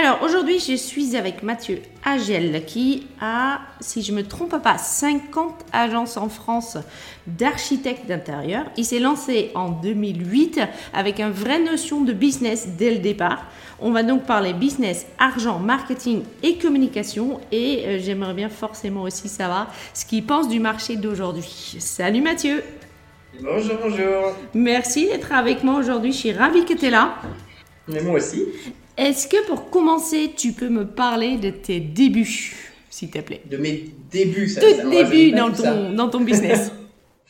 Alors aujourd'hui, je suis avec Mathieu Agel qui a, si je ne me trompe pas, 50 agences en France d'architectes d'intérieur. Il s'est lancé en 2008 avec une vraie notion de business dès le départ. On va donc parler business, argent, marketing et communication et euh, j'aimerais bien forcément aussi savoir ce qu'il pense du marché d'aujourd'hui. Salut Mathieu Bonjour, bonjour Merci d'être avec moi aujourd'hui, je suis ravie que tu es là. Mais moi aussi. Est-ce que pour commencer, tu peux me parler de tes débuts, s'il te plaît? De mes débuts, ça. Tout début dans ton, dans ton business.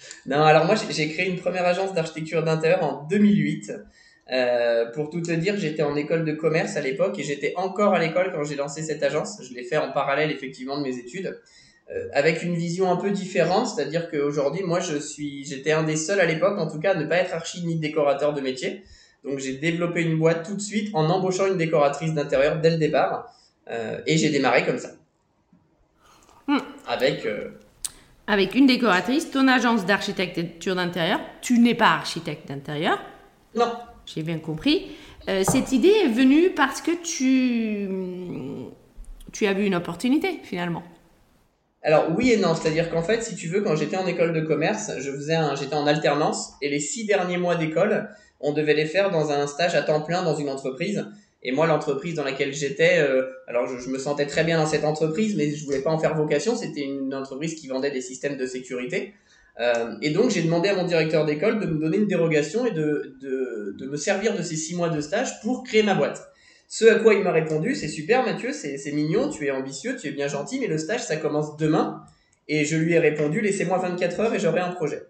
non, alors moi, j'ai créé une première agence d'architecture d'intérieur en 2008. Euh, pour tout te dire, j'étais en école de commerce à l'époque et j'étais encore à l'école quand j'ai lancé cette agence. Je l'ai fait en parallèle effectivement de mes études, euh, avec une vision un peu différente, c'est-à-dire qu'aujourd'hui, moi, je suis, j'étais un des seuls à l'époque, en tout cas, à ne pas être archi ni décorateur de métier. Donc j'ai développé une boîte tout de suite en embauchant une décoratrice d'intérieur dès le départ. Euh, et j'ai démarré comme ça. Hmm. Avec... Euh, Avec une décoratrice, ton agence d'architecture d'intérieur. Tu n'es pas architecte d'intérieur. Non. J'ai bien compris. Euh, cette idée est venue parce que tu, tu as vu une opportunité finalement. Alors oui et non, c'est-à-dire qu'en fait, si tu veux, quand j'étais en école de commerce, je faisais j'étais en alternance et les six derniers mois d'école, on devait les faire dans un stage à temps plein dans une entreprise. Et moi, l'entreprise dans laquelle j'étais, euh, alors je, me sentais très bien dans cette entreprise, mais je voulais pas en faire vocation. C'était une entreprise qui vendait des systèmes de sécurité. Euh, et donc, j'ai demandé à mon directeur d'école de me donner une dérogation et de, de, de, me servir de ces six mois de stage pour créer ma boîte. Ce à quoi il m'a répondu, c'est super Mathieu, c'est mignon, tu es ambitieux, tu es bien gentil, mais le stage, ça commence demain. Et je lui ai répondu, laissez-moi 24 heures et j'aurai un projet.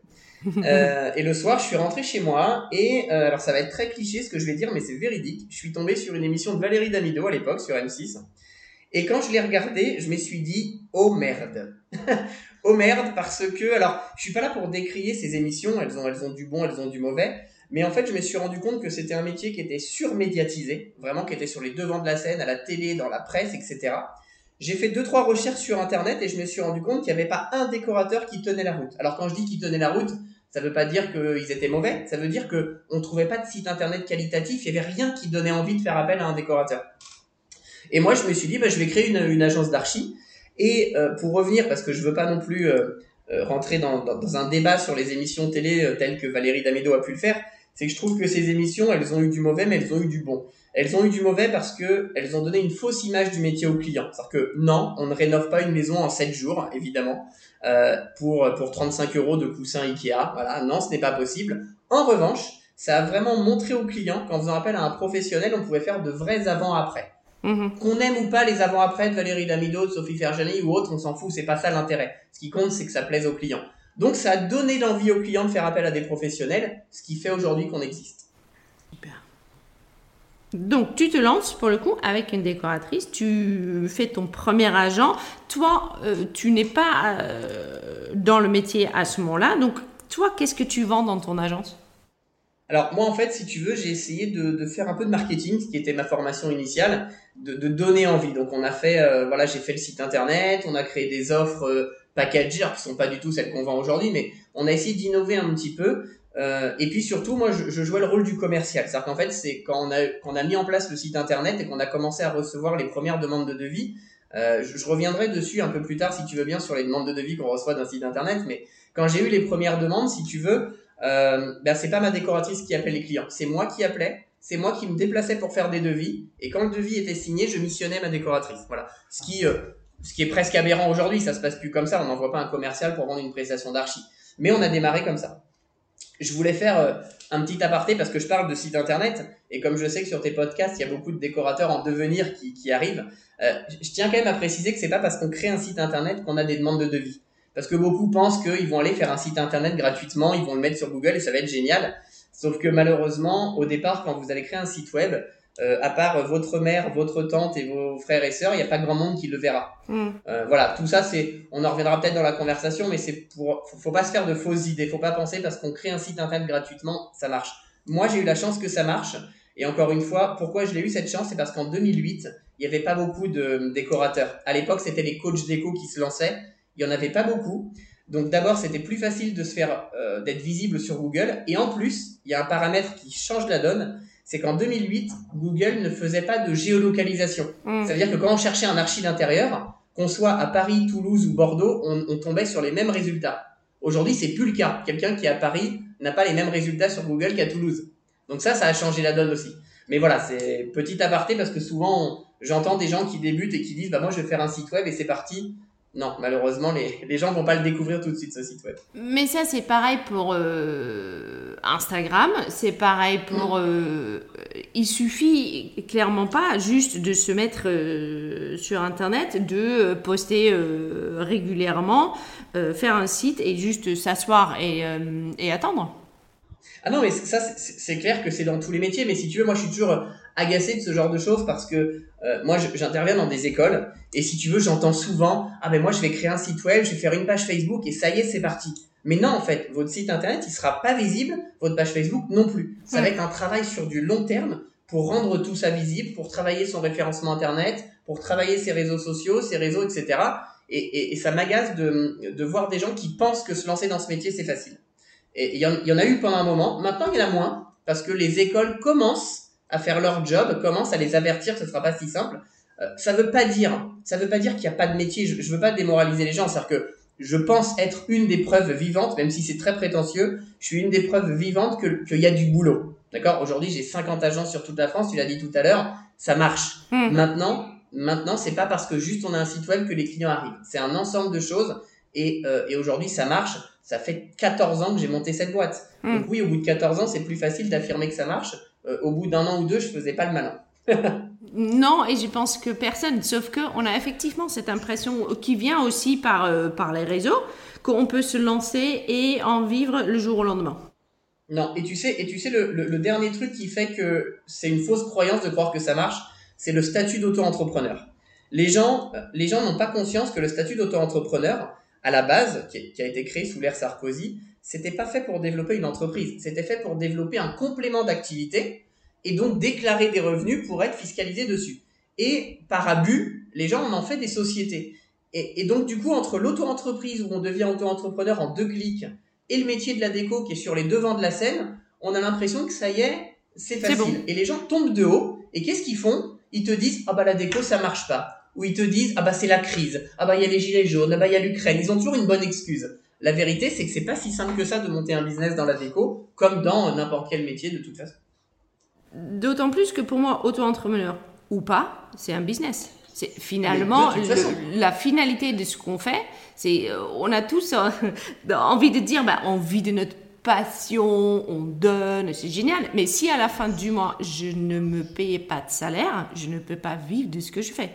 Euh, et le soir, je suis rentré chez moi et euh, alors ça va être très cliché ce que je vais dire, mais c'est véridique. Je suis tombé sur une émission de Valérie Damido à l'époque sur M6. Et quand je l'ai regardé, je me suis dit oh merde. oh merde parce que alors je suis pas là pour décrier ces émissions, elles ont elles ont du bon, elles ont du mauvais, mais en fait, je me suis rendu compte que c'était un métier qui était surmédiatisé, vraiment qui était sur les devants de la scène, à la télé, dans la presse, etc. J'ai fait deux trois recherches sur internet et je me suis rendu compte qu'il n'y avait pas un décorateur qui tenait la route. Alors quand je dis qu'il tenait la route, ça veut pas dire qu'ils étaient mauvais, ça veut dire que on trouvait pas de site internet qualitatif, il y avait rien qui donnait envie de faire appel à un décorateur. Et moi je me suis dit bah, je vais créer une, agence d'archi et euh, pour revenir parce que je veux pas non plus euh, euh, rentrer dans, un débat sur les émissions télé telles que Valérie Damido a pu le faire, c'est que je trouve que ces émissions elles ont eu du mauvais mais elles ont eu du bon. Elles ont eu du mauvais parce que elles ont donné une fausse image du métier au client. C'est-à-dire que non, on ne rénove pas une maison en 7 jours, évidemment, euh, pour, pour 35 euros de coussin Ikea. Voilà, non, ce n'est pas possible. En revanche, ça a vraiment montré au client qu'en faisant appel à un professionnel, on pouvait faire de vrais avant-après. Mhm. Qu'on aime ou pas les avant-après de Valérie Damido, de Sophie Ferjani ou autre, on s'en fout, c'est pas ça l'intérêt. Ce qui compte, c'est que ça plaise au client. Donc ça a donné l'envie au client de faire appel à des professionnels, ce qui fait aujourd'hui qu'on existe. Donc, tu te lances pour le coup avec une décoratrice, tu fais ton premier agent. Toi, euh, tu n'es pas euh, dans le métier à ce moment-là. Donc, toi, qu'est-ce que tu vends dans ton agence? Alors, moi, en fait, si tu veux, j'ai essayé de, faire un peu de marketing, ce qui était ma formation initiale, de, donner envie. Donc, on a fait, euh, voilà, j'ai fait le site internet, on a créé des offres packagées, qui sont pas du tout celles qu'on vend aujourd'hui, mais on a essayé d'innover un petit peu. Euh, et puis surtout, moi, je, jouais le rôle du commercial. C'est-à-dire qu'en fait, c'est quand on a, mis en place le site internet et qu'on a commencé à recevoir les premières demandes de devis. Euh, je, je, reviendrai dessus un peu plus tard, si tu veux bien, sur les demandes de devis qu'on reçoit d'un site internet. Mais quand j'ai eu les premières demandes, si tu veux, euh, ben c'est pas ma décoratrice qui appelait les clients, c'est moi qui appelais. C'est moi qui me déplaçais pour faire des devis. Et quand le devis était signé, je missionnais ma décoratrice. Voilà. Ce qui, euh, ce qui est presque aberrant aujourd'hui. Ça se passe plus comme ça. On n'envoie pas un commercial pour vendre une prestation d'archi. Mais on a démarré comme ça. Je voulais faire euh, un petit aparté parce que je parle de site internet et comme je sais que sur tes podcasts, il y a beaucoup de décorateurs en devenir qui, qui arrivent, euh, je tiens quand même à préciser que c'est pas parce qu'on crée un site internet qu'on a des demandes de devis. Parce que beaucoup pensent qu'ils vont aller faire un site internet gratuitement, ils vont le mettre sur Google et ça va être génial. Sauf que malheureusement, au départ, quand vous allez créer un site web, euh, à part votre mère, votre tante et vos frères et sœurs, il n'y a pas grand monde qui le verra. Mm. Euh, voilà, tout ça, c'est, on en reviendra peut-être dans la conversation, mais c'est pour, faut, pas se faire de fausses idées, faut pas penser parce qu'on crée un site internet gratuitement, ça marche. Moi, j'ai eu la chance que ça marche. Et encore une fois, pourquoi je l'ai eu cette chance, c'est parce qu'en 2008, il n'y avait pas beaucoup de décorateurs. À l'époque, c'était les coachs déco qui se lançaient. Il n'y en avait pas beaucoup. Donc d'abord, c'était plus facile de se faire euh, d'être visible sur Google. Et en plus, il y a un paramètre qui change la donne, c'est qu'en 2008, Google ne faisait pas de géolocalisation. Mm. Ça veut dire que quand on cherchait un archi d'intérieur, qu'on soit à Paris, Toulouse ou Bordeaux, on, on tombait sur les mêmes résultats. Aujourd'hui, c'est plus le cas. Quelqu'un qui est à Paris n'a pas les mêmes résultats sur Google qu'à Toulouse. Donc ça, ça a changé la donne aussi. Mais voilà, c'est petit aparté parce que souvent, j'entends des gens qui débutent et qui disent, bah moi, je vais faire un site web et c'est parti non, malheureusement, les, les gens vont pas le découvrir tout de suite, ce site web. Mais ça, c'est pareil pour euh, Instagram, c'est pareil pour... Mm. Euh, il suffit clairement pas juste de se mettre euh, sur Internet, de poster régulièrement, faire un site et juste s'asseoir et, et attendre. Ah non, mais ça, c'est clair que c'est dans tous les métiers, mais si tu veux, moi, je suis toujours agacé de ce genre de choses parce que euh, moi j'interviens dans des écoles et si tu veux j'entends souvent ah ben moi je vais créer un site web je vais faire une page Facebook et ça y est c'est parti mais non en fait votre site internet il sera pas visible votre page Facebook non plus. Ça va être un travail sur du long terme pour rendre tout ça visible pour travailler son référencement internet pour travailler ses réseaux sociaux ses réseaux etc et, et, et ça m'agace de, de voir des gens qui pensent que se lancer dans ce métier c'est facile. Et il y, y en a eu pendant un moment. Maintenant il y en a moins parce que les écoles commencent à faire leur job, commence à les avertir ce sera pas si simple. Euh, ça veut pas dire, ça veut pas dire qu'il n'y a pas de métier. Je, je veux pas démoraliser les gens, c'est-à-dire que je pense être une des preuves vivantes, même si c'est très prétentieux, je suis une des preuves vivantes que qu'il y a du boulot. D'accord? Aujourd'hui, j'ai 50 agences sur toute la France, tu l'as dit tout à l'heure, ça marche. Hmm. Maintenant, maintenant, c'est pas parce que juste on a un site web que les clients arrivent. C'est un ensemble de choses et, euh, et aujourd'hui, ça marche. Ça fait 14 ans que j'ai monté cette boîte. Hmm. Donc oui, au bout de 14 ans, c'est plus facile d'affirmer que ça marche. Euh, au bout d'un an ou deux, je faisais pas le malin. non, et je pense que personne, sauf que on a effectivement cette impression qui vient aussi par, euh, par les réseaux, qu'on peut se lancer et en vivre le jour au lendemain. Non, et tu sais, et tu sais le, le, dernier truc qui fait que c'est une fausse croyance de croire que ça marche, c'est le statut d'auto-entrepreneur. Les gens, les gens n'ont pas conscience que le statut d'auto-entrepreneur, à la base, qui, qui a été créé sous l'ère Sarkozy, c'était pas fait pour développer une entreprise, c'était fait pour développer un complément d'activité et donc déclarer des revenus pour être fiscalisé dessus. Et par abus, les gens en ont fait des sociétés. Et, donc du coup, entre l'auto-entreprise où on devient auto-entrepreneur en deux clics et le métier de la déco qui est sur les devants de la scène, on a l'impression que ça y est, c'est facile. Et les gens tombent de haut et qu'est-ce qu'ils font? Ils te disent ah bah la déco ça marche pas. Ou ils te disent ah bah c'est la crise. Ah bah il y a les gilets jaunes. Ah bah il y a l'Ukraine. Ils ont toujours une bonne excuse. La vérité, c'est que c'est pas si simple que ça de monter un business dans la déco, comme dans n'importe quel métier de toute façon. D'autant plus que pour moi, auto-entrepreneur ou pas, c'est un business. C'est finalement la finalité de ce qu'on fait. C'est euh, on a tous euh, envie de dire, bah, on vit de notre passion, on donne, c'est génial. Mais si à la fin du mois je ne me paye pas de salaire, je ne peux pas vivre de ce que je fais.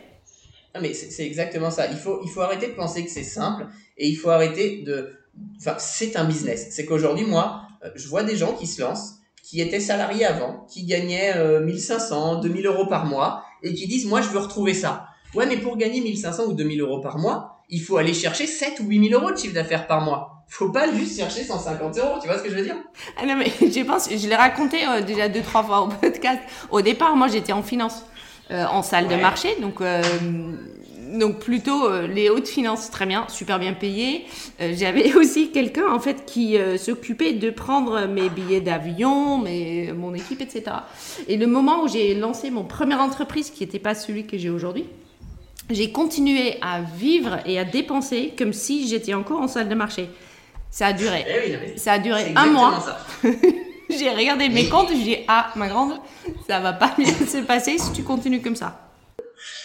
Ah, mais c'est exactement ça. Il faut, il faut arrêter de penser que c'est simple et il faut arrêter de. Enfin, c'est un business. C'est qu'aujourd'hui, moi, euh, je vois des gens qui se lancent, qui étaient salariés avant, qui gagnaient 1500, euh, 2000 euros par mois et qui disent Moi, je veux retrouver ça. Ouais, mais pour gagner 1500 ou 2000 euros par mois, il faut aller chercher 7 ou 8000 euros de chiffre d'affaires par mois. Faut pas juste chercher 150 euros, tu vois ce que je veux dire? Ah Non, mais je pense, je l'ai raconté euh, déjà deux, trois fois au podcast. Au départ, moi, j'étais en finance. Euh, en salle de marché. Donc, donc plutôt euh, les hautes finances, très bien, super bien payé. J'avais aussi quelqu'un en fait qui s'occupait de prendre mes billets d'avion, mes, mon équipe, etc. Et le moment où j'ai lancé mon première entreprise, qui n'était pas celui que j'ai aujourd'hui, j'ai continué à vivre et à dépenser comme si j'étais encore en salle de marché. Ça a duré. Eh ça a duré un mois. j'ai regardé mes comptes, j'ai dit ah ma grande, ça va pas bien se passer si tu continues comme ça.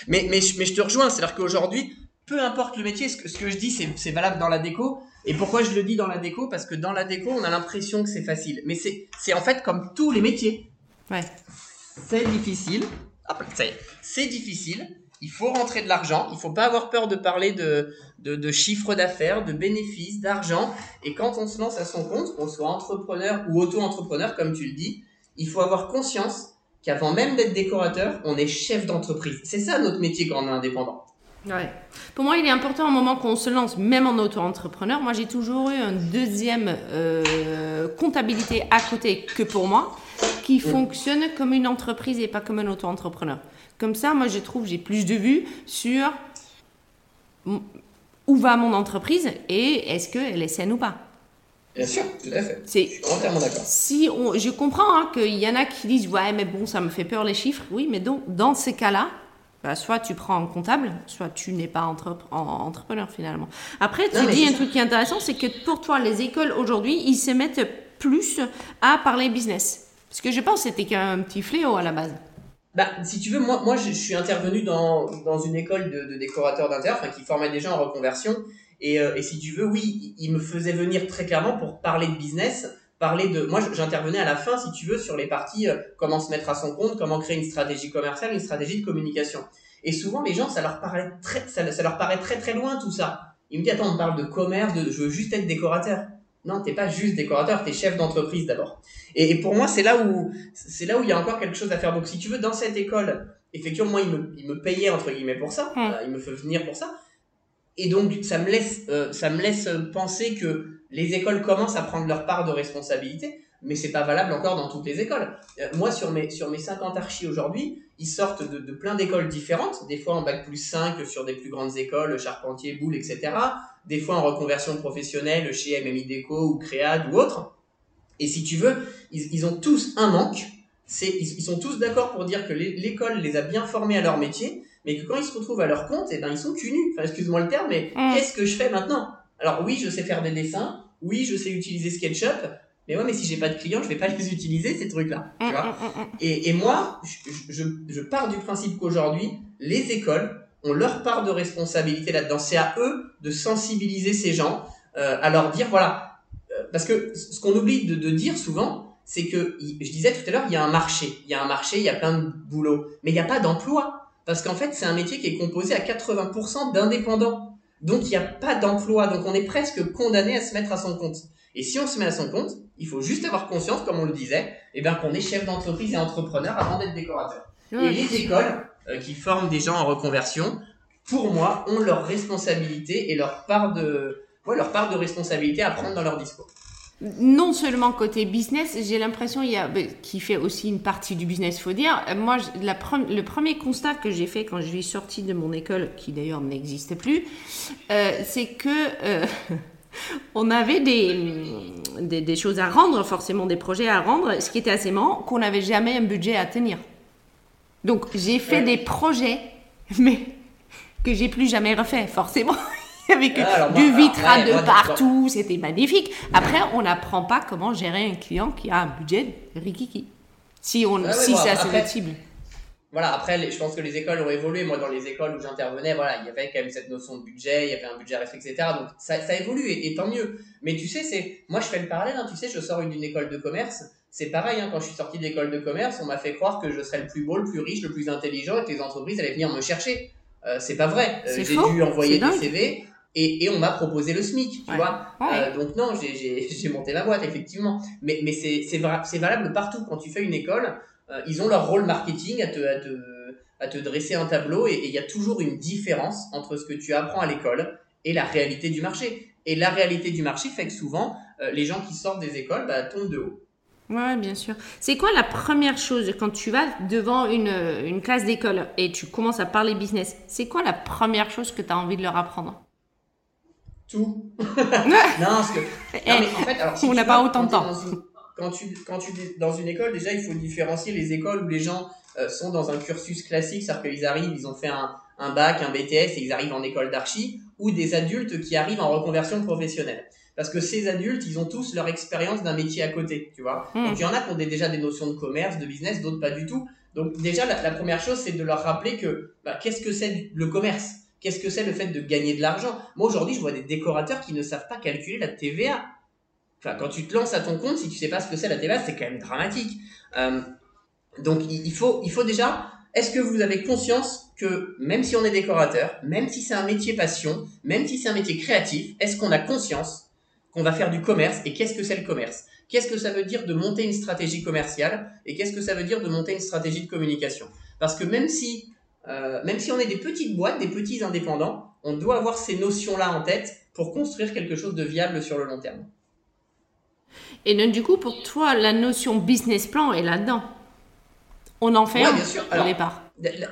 Mais mais mais je te rejoins, c'est-à-dire qu'aujourd'hui, peu importe le métier, ce que, ce que je dis c'est valable dans la déco Et pourquoi je le dis dans la déco? Parce que dans la déco, on a l'impression que c'est facile. Mais c'est en fait comme tous les métiers. Ouais. C'est difficile. Hop, ça y est. C'est difficile. Il faut rentrer de l'argent. Il faut pas avoir peur de parler de, de, de chiffre d'affaires, de bénéfices, d'argent. Et quand on se lance à son compte, qu'on soit entrepreneur ou auto-entrepreneur, comme tu le dis, il faut avoir conscience qu'avant même d'être décorateur, on est chef d'entreprise. C'est ça notre métier quand on est indépendant. Ouais. Pour moi, il est important au moment qu'on se lance, même en auto-entrepreneur. Moi, j'ai toujours eu une deuxième euh, comptabilité à côté que pour moi, qui mm. fonctionne comme une entreprise et pas comme un auto-entrepreneur. Comme ça, moi, je trouve, j'ai plus de vues sur où va mon entreprise et est-ce qu'elle est saine ou pas. Bien sûr, tout à fait. C'est, je suis entièrement d'accord. Si on, je comprends hein, qu'il y en a qui disent ouais mais bon ça me fait peur les chiffres. Oui mais donc dans ces cas-là, bah, soit tu prends un comptable, soit tu n'es pas entrepreneur finalement. Après, tu dis un truc qui est intéressant, c'est que pour toi, les écoles aujourd'hui, ils se mettent plus à parler business. Parce que je pense que c'était qu'un petit fléau à la base. Bah, si tu veux, moi, moi je, suis intervenu dans, dans une école de, de décorateurs d'intérieur, qui formait des gens en reconversion. Et, euh, et si tu veux, oui, il me faisait venir très clairement pour parler de business, parler de moi j'intervenais à la fin si tu veux sur les parties euh, comment se mettre à son compte comment créer une stratégie commerciale une stratégie de communication. Et souvent les gens ça leur paraît très ça, ça leur paraît très très loin tout ça. Ils me disent attends on parle de commerce de je veux juste être décorateur. Non t'es pas juste décorateur t'es chef d'entreprise d'abord. Et, et, pour moi c'est là où c'est là où il y a encore quelque chose à faire. Donc si tu veux dans cette école effectivement moi il me, il me payait entre guillemets pour ça. Euh, il me fait venir pour ça et donc ça me laisse euh, ça me laisse penser que les écoles commencent à prendre leur part de responsabilité, mais c'est pas valable encore dans toutes les écoles. Euh, moi, sur mes, sur mes 50 archis aujourd'hui, ils sortent de, de plein d'écoles différentes, des fois en bac plus 5 sur des plus grandes écoles, Charpentier, Boulle, etc. Des fois en reconversion professionnelle chez MMI Déco ou Créade ou autre. Et si tu veux, ils, ils ont tous un manque. Ils, sont tous d'accord pour dire que l'école les a bien formés à leur métier, mais que quand ils se retrouvent à leur compte, eh ben, ils sont cul Enfin, excuse-moi le terme, mais mmh. qu'est-ce que je fais maintenant? Alors oui, je sais faire des dessins, oui, je sais utiliser SketchUp, mais ouais, mais si j'ai pas de clients, je vais pas les utiliser ces trucs-là. Tu vois et, et, moi, je, je, je, pars du principe qu'aujourd'hui, les écoles ont leur part de responsabilité là-dedans. C'est à eux de sensibiliser ces gens, euh, à leur dire voilà, euh, parce que ce qu'on oublie de, de, dire souvent, c'est que je disais tout à l'heure, il y a un marché, il y a un marché, il y a plein de boulot, mais il n'y a pas d'emploi. Parce qu'en fait, c'est un métier qui est composé à 80% d'indépendants. Donc il n'y a pas d'emploi, donc on est presque condamné à se mettre à son compte. Et si on se met à son compte, il faut juste avoir conscience, comme on le disait, eh bien qu'on est chef d'entreprise et entrepreneur avant d'être décorateur. Et les écoles euh, qui forment des gens en reconversion, pour moi, ont leur responsabilité et leur part de, ouais, leur part de responsabilité à prendre dans leur discours non seulement côté business, j'ai l'impression il y a ben, qui fait aussi une partie du business, faut dire. Moi, la le premier constat que j'ai fait quand je suis sortie de mon école, qui d'ailleurs n'existe plus, euh, c'est que euh, on avait des, des, des, choses à rendre, forcément des projets à rendre, ce qui était assez marrant, qu'on n'avait jamais un budget à tenir. Donc j'ai fait des projets, mais que j'ai plus jamais refait, forcément. avec ah, du vitrage de partout, c'était magnifique. Après, on n'apprend pas comment gérer un client qui a un budget rikiki. Si, on, si c'est. Voilà, après, je pense que les écoles ont évolué. Moi, dans les écoles où j'intervenais, voilà, il y avait quand même cette notion de budget, il y avait un budget resté, etc. Donc, ça, ça évolue et, tant mieux. Mais tu sais, c'est, moi, je fais le parallèle, hein, tu sais, je sors d'une école de commerce. C'est pareil, hein, quand je suis sorti de l'école de commerce, on m'a fait croire que je serais le plus beau, le plus riche, le plus intelligent et que les entreprises allaient venir me chercher. Euh, c'est pas vrai. Euh, j'ai dû envoyer des CV et, et on m'a proposé le SMIC, tu vois. Euh, donc non, j'ai monté ma boîte, effectivement. Mais, mais c'est valable partout. Quand tu fais une école, euh, ils ont leur rôle marketing à te, à te, à te dresser un tableau et il y a toujours une différence entre ce que tu apprends à l'école et la réalité du marché. Et la réalité du marché fait que souvent, euh, les gens qui sortent des écoles bah, tombent de haut. Ouais, bien sûr. C'est quoi la première chose quand tu vas devant une, une classe d'école et tu commences à parler business C'est quoi la première chose que tu as envie de leur apprendre? Tout. non, parce que. Eh, en fait, alors, on n'a pas autant de temps. quand tu, quand tu es dans une école, déjà, il faut différencier les écoles où les gens euh, sont dans un cursus classique, c'est-à-dire qu'ils arrivent, ils ont fait un, un bac, un BTS et ils arrivent en école d'archi, ou des adultes qui arrivent en reconversion professionnelle. Parce que ces adultes, ils ont tous leur expérience d'un métier à côté, tu vois. Hmm. Donc il y en a qui ont déjà des notions de commerce, de business, d'autres pas du tout. Donc déjà, la, première chose, c'est de leur rappeler que bah, qu'est-ce que c'est le commerce? Qu'est-ce que c'est le fait de gagner de l'argent? Moi aujourd'hui, je vois des décorateurs qui ne savent pas calculer la TVA. Enfin, quand tu te lances à ton compte, si tu sais pas ce que c'est la TVA, c'est quand même dramatique. Euh, donc il faut, il faut déjà. Est-ce que vous avez conscience que même si on est décorateur, même si c'est un métier passion, même si c'est un métier créatif, est-ce qu'on a conscience qu'on va faire du commerce et qu'est-ce que c'est le commerce? Qu'est-ce que ça veut dire de monter une stratégie commerciale et qu'est-ce que ça veut dire de monter une stratégie de communication? Parce que même si, euh, même si on est des petites boîtes, des petits indépendants, on doit avoir ces notions-là en tête pour construire quelque chose de viable sur le long terme. Et donc, du coup, pour toi, la notion business plan est là-dedans. On en fait un bien sûr. au départ.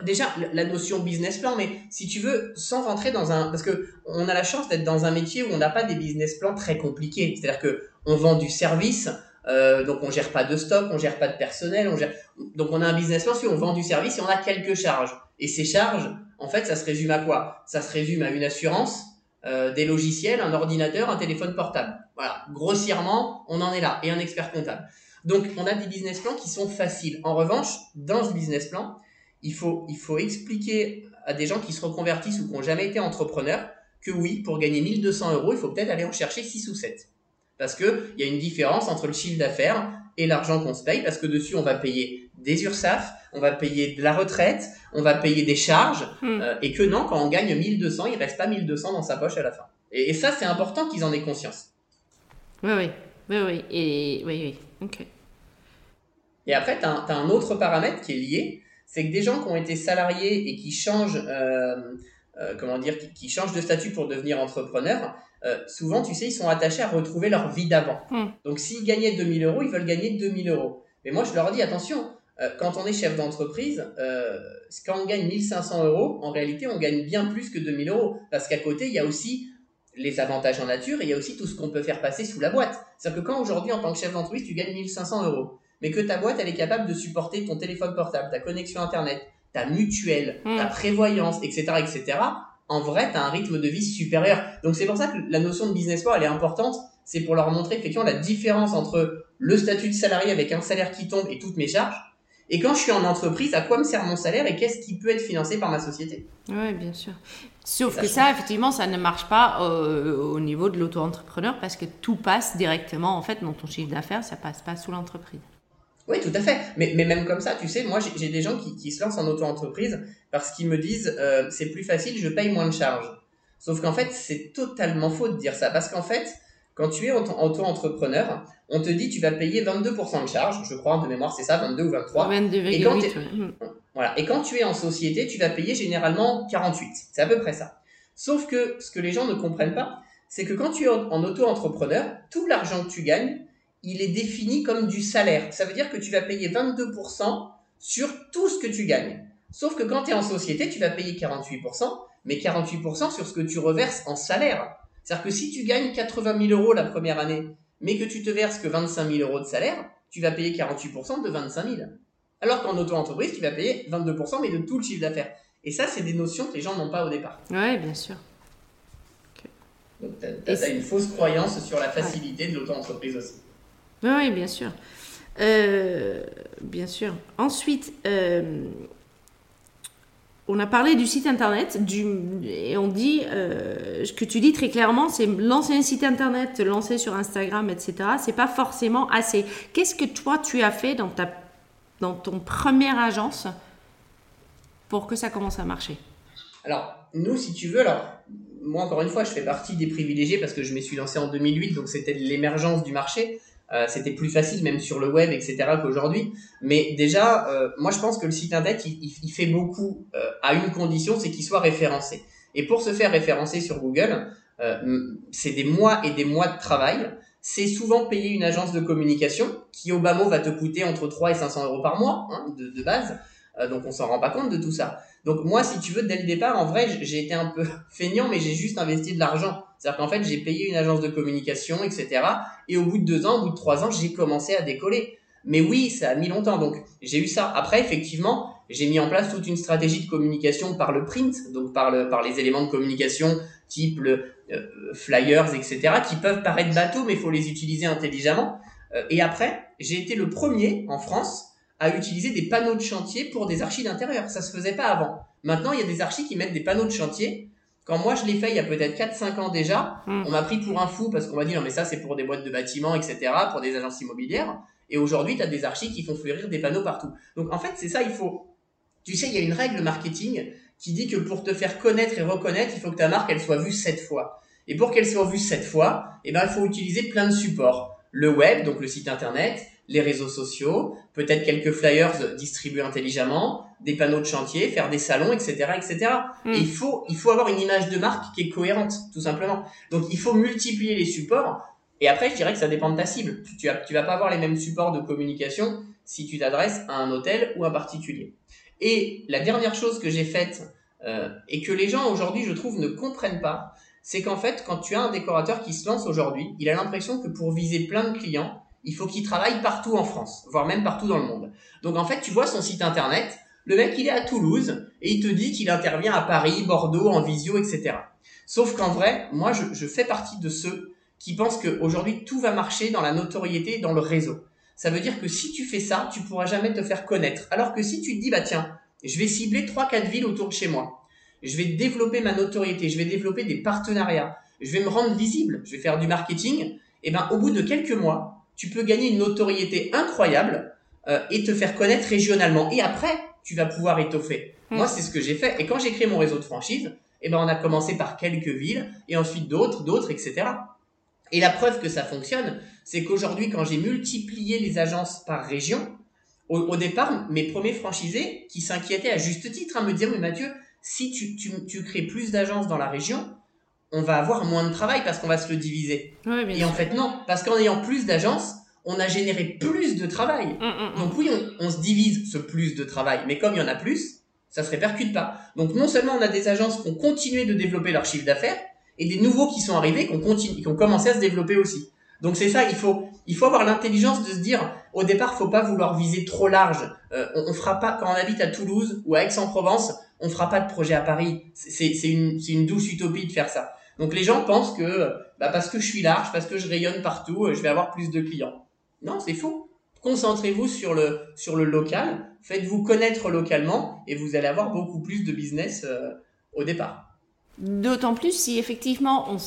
Déjà, la notion business plan, mais si tu veux, sans rentrer dans un... Parce que on a la chance d'être dans un métier où on n'a pas des business plans très compliqués. C'est-à-dire que on vend du service, euh, donc on gère pas de stock, on gère pas de personnel, on gère... Donc on a un business plan, si on vend du service et on a quelques charges. Et ces charges, en fait, ça se résume à quoi? Ça se résume à une assurance, euh, des logiciels, un ordinateur, un téléphone portable. Voilà, grossièrement, on en est là, et un expert comptable. Donc, on a des business plans qui sont faciles. En revanche, dans ce business plan, il faut, il faut expliquer à des gens qui se reconvertissent ou qui n'ont jamais été entrepreneurs que oui, pour gagner 1200 euros, il faut peut-être aller en chercher 6 ou 7. Parce qu'il y a une différence entre le chiffre d'affaires et l'argent qu'on se paye, parce que dessus, on va payer des URSAF, on va payer de la retraite, on va payer des charges, hmm. euh, et que non, quand on gagne 1200, il reste pas 1200 dans sa poche à la fin. Et, ça, c'est important qu'ils en aient conscience. Oui, oui, oui, oui, et oui, oui, ok. Et après, tu as, as, un autre paramètre qui est lié, c'est que des gens qui ont été salariés et qui changent, euh, euh, comment dire, qui, changent de statut pour devenir entrepreneurs, euh, souvent, tu sais, ils sont attachés à retrouver leur vie d'avant. Hmm. Donc, s'ils gagnaient 2000 euros, ils veulent gagner 2000 euros. Mais moi, je leur dis, attention, quand on est chef d'entreprise, quand on gagne 1500 euros, en réalité, on gagne bien plus que 2000 euros. Parce qu'à côté, il y a aussi les avantages en nature et il y a aussi tout ce qu'on peut faire passer sous la boîte. C'est-à-dire que quand aujourd'hui, en tant que chef d'entreprise, tu gagnes 1500 euros, mais que ta boîte, elle est capable de supporter ton téléphone portable, ta connexion Internet, ta mutuelle, ta hmm. prévoyance, etc., etc., en vrai, tu as un rythme de vie supérieur. Donc c'est pour ça que la notion de business plan, elle est importante. C'est pour leur montrer effectivement la différence entre le statut de salarié avec un salaire qui tombe et toutes mes charges, et quand je suis en entreprise, à quoi me sert mon salaire et qu'est-ce qui peut être financé par ma société? Oui, bien sûr. Sauf que ça, effectivement, ça ne marche pas euh, au niveau de l'auto-entrepreneur parce que tout passe directement, en fait, dans ton chiffre d'affaires, ça passe pas sous l'entreprise. Oui, tout à fait. Mais, mais même comme ça, tu sais, moi, j'ai des gens qui, qui, se lancent en auto-entreprise parce qu'ils me disent euh, c'est plus facile, je paye moins de charges. Sauf qu'en fait, c'est totalement faux de dire ça. Parce qu'en fait, quand tu es auto-entrepreneur, on te dit tu vas payer 22% de charges, je crois, de mémoire, c'est ça, 22 ou 23. 22, et quand, voilà. et quand tu es en société, tu vas payer généralement 48. C'est à peu près ça. Sauf que ce que les gens ne comprennent pas, c'est que quand tu es en auto-entrepreneur, tout l'argent que tu gagnes, il est défini comme du salaire. Ça veut dire que tu vas payer 22% sur tout ce que tu gagnes. Sauf que quand tu es en société, tu vas payer 48%, mais 48% sur ce que tu reverses en salaire. C'est-à-dire que si tu gagnes 80 000 euros la première année, mais que tu te verses que 25 000 euros de salaire, tu vas payer 48% de 25 000. Alors qu'en auto-entreprise, tu vas payer 22%, mais de tout le chiffre d'affaires. Et ça, c'est des notions que les gens n'ont pas au départ. Oui, bien sûr. Donc, tu as, une fausse croyance sur la facilité de l'auto-entreprise aussi. Oui, bien sûr. Euh, bien sûr. Ensuite, euh, on a parlé du site internet du, et on dit, euh, ce que tu dis très clairement, c'est lancer un site internet, lancer sur Instagram, etc. C'est pas forcément assez. Qu'est-ce que toi tu as fait dans, ta, dans ton première agence pour que ça commence à marcher? Alors, nous, si tu veux, alors, moi encore une fois, je fais partie des privilégiés parce que je me suis lancé en 2008, donc c'était l'émergence du marché. Euh, c'était plus facile même sur le web, etc. qu'aujourd'hui. Mais déjà, euh, moi je pense que le site internet, il, il fait beaucoup euh, à une condition, c'est qu'il soit référencé. Et pour se faire référencer sur Google, c'est des mois et des mois de travail. C'est souvent payer une agence de communication qui au bas mot va te coûter entre 3 et 500 euros par mois hein, de, de, base. donc on s'en rend pas compte de tout ça. Donc moi, si tu veux, dès le départ, en vrai, j'ai été un peu feignant, mais j'ai juste investi de l'argent. C'est-à-dire qu'en fait, j'ai payé une agence de communication, etc. Et au bout de deux ans, au bout de trois ans, j'ai commencé à décoller. Mais oui, ça a mis longtemps. Donc j'ai eu ça. Après, effectivement, j'ai mis en place toute une stratégie de communication par le print, donc par, le, par les éléments de communication type le, euh, flyers, etc., qui peuvent paraître bateaux, mais il faut les utiliser intelligemment. Euh, et après, j'ai été le premier en France à utiliser des panneaux de chantier pour des archives d'intérieur. Ça se faisait pas avant. Maintenant, il y a des archives qui mettent des panneaux de chantier Quand moi je l'ai fait il y a peut-être 4-5 ans déjà, Mm. on m'a pris pour un fou parce qu'on m'a dit non mais ça c'est pour des boîtes de bâtiments, etc., pour des agences immobilières. Et aujourd'hui, tu as des archis qui font fleurir des panneaux partout. Donc en fait, c'est ça, il faut... Tu sais, il y a une règle marketing qui dit que pour te faire connaître et reconnaître, il faut que ta marque, elle soit vue sept fois. Et pour qu'elle soit vue sept fois, eh ben, il faut utiliser plein de supports. Le web, donc le site internet, les réseaux sociaux, peut-être quelques flyers distribués intelligemment, des panneaux de chantier, faire des salons, etc., etc. Mm. Et il faut, il faut avoir une image de marque qui est cohérente, tout simplement. Donc, il faut multiplier les supports. Et après, je dirais que ça dépend de ta cible. Tu, tu, as- tu vas pas avoir les mêmes supports de communication si tu t'adresses à un hôtel ou un particulier. Et la dernière chose que j'ai faite euh, et que les gens aujourd'hui, je trouve, ne comprennent pas, c'est qu'en fait, quand tu as un décorateur qui se lance aujourd'hui, il a l'impression que pour viser plein de clients, il faut qu'il travaille partout en France, voire même partout dans le monde. Donc en fait, tu vois son site internet, le mec il est à Toulouse et il te dit qu'il intervient à Paris, Bordeaux, en visio, etc. Sauf qu'en vrai, moi je, fais partie de ceux qui pensent qu'aujourd'hui tout va marcher dans la notoriété dans le réseau. Ça veut dire que si tu fais ça, tu pourras jamais te faire connaître. Alors que si tu te dis, bah tiens, je vais cibler 3-4 villes autour de chez moi, je vais développer ma notoriété, je vais développer des partenariats, je vais me rendre visible, je vais faire du marketing, et ben au bout de quelques mois, tu peux gagner une notoriété incroyable euh, et te faire connaître régionalement. Et après, tu vas pouvoir étoffer. Mm. Moi, c'est ce que j'ai fait. Et quand j'ai créé mon réseau de franchise, eh ben, on a commencé par quelques villes et ensuite d'autres, d'autres, etc. Et la preuve que ça fonctionne, c'est qu'aujourd'hui, quand j'ai multiplié les agences par région, au, au départ, mes premiers franchisés qui s'inquiétaient à juste titre à me dire, mais Mathieu, si tu, tu, tu crées plus d'agences dans la région, on va avoir moins de travail parce qu'on va se le diviser. Ouais, bien Et sûr. en fait, non, parce qu'en ayant plus d'agences, on a généré plus de travail. Mm, mm, mm. Donc oui, on, on se divise ce plus de travail, mais comme il y en a plus, ça se répercute pas. Donc non seulement on a des agences qui ont continué de développer leur chiffre d'affaires, et des nouveaux qui sont arrivés, qui ont, continu- qui ont commencé à se développer aussi. Donc c'est ça, il faut, il faut avoir l'intelligence de se dire, au départ, faut pas vouloir viser trop large. Euh, on, fera pas, quand on habite à Toulouse ou à Aix-en-Provence, on fera pas de projet à Paris. C'est- une, une douce utopie de faire ça. Donc les gens pensent que, bah, parce que je suis large, parce que je rayonne partout, euh, je vais avoir plus de clients. Non, c'est faux. Concentrez-vous sur le, sur le local, faites-vous connaître localement et vous allez avoir beaucoup plus de business euh, au départ. D'autant plus si effectivement, on,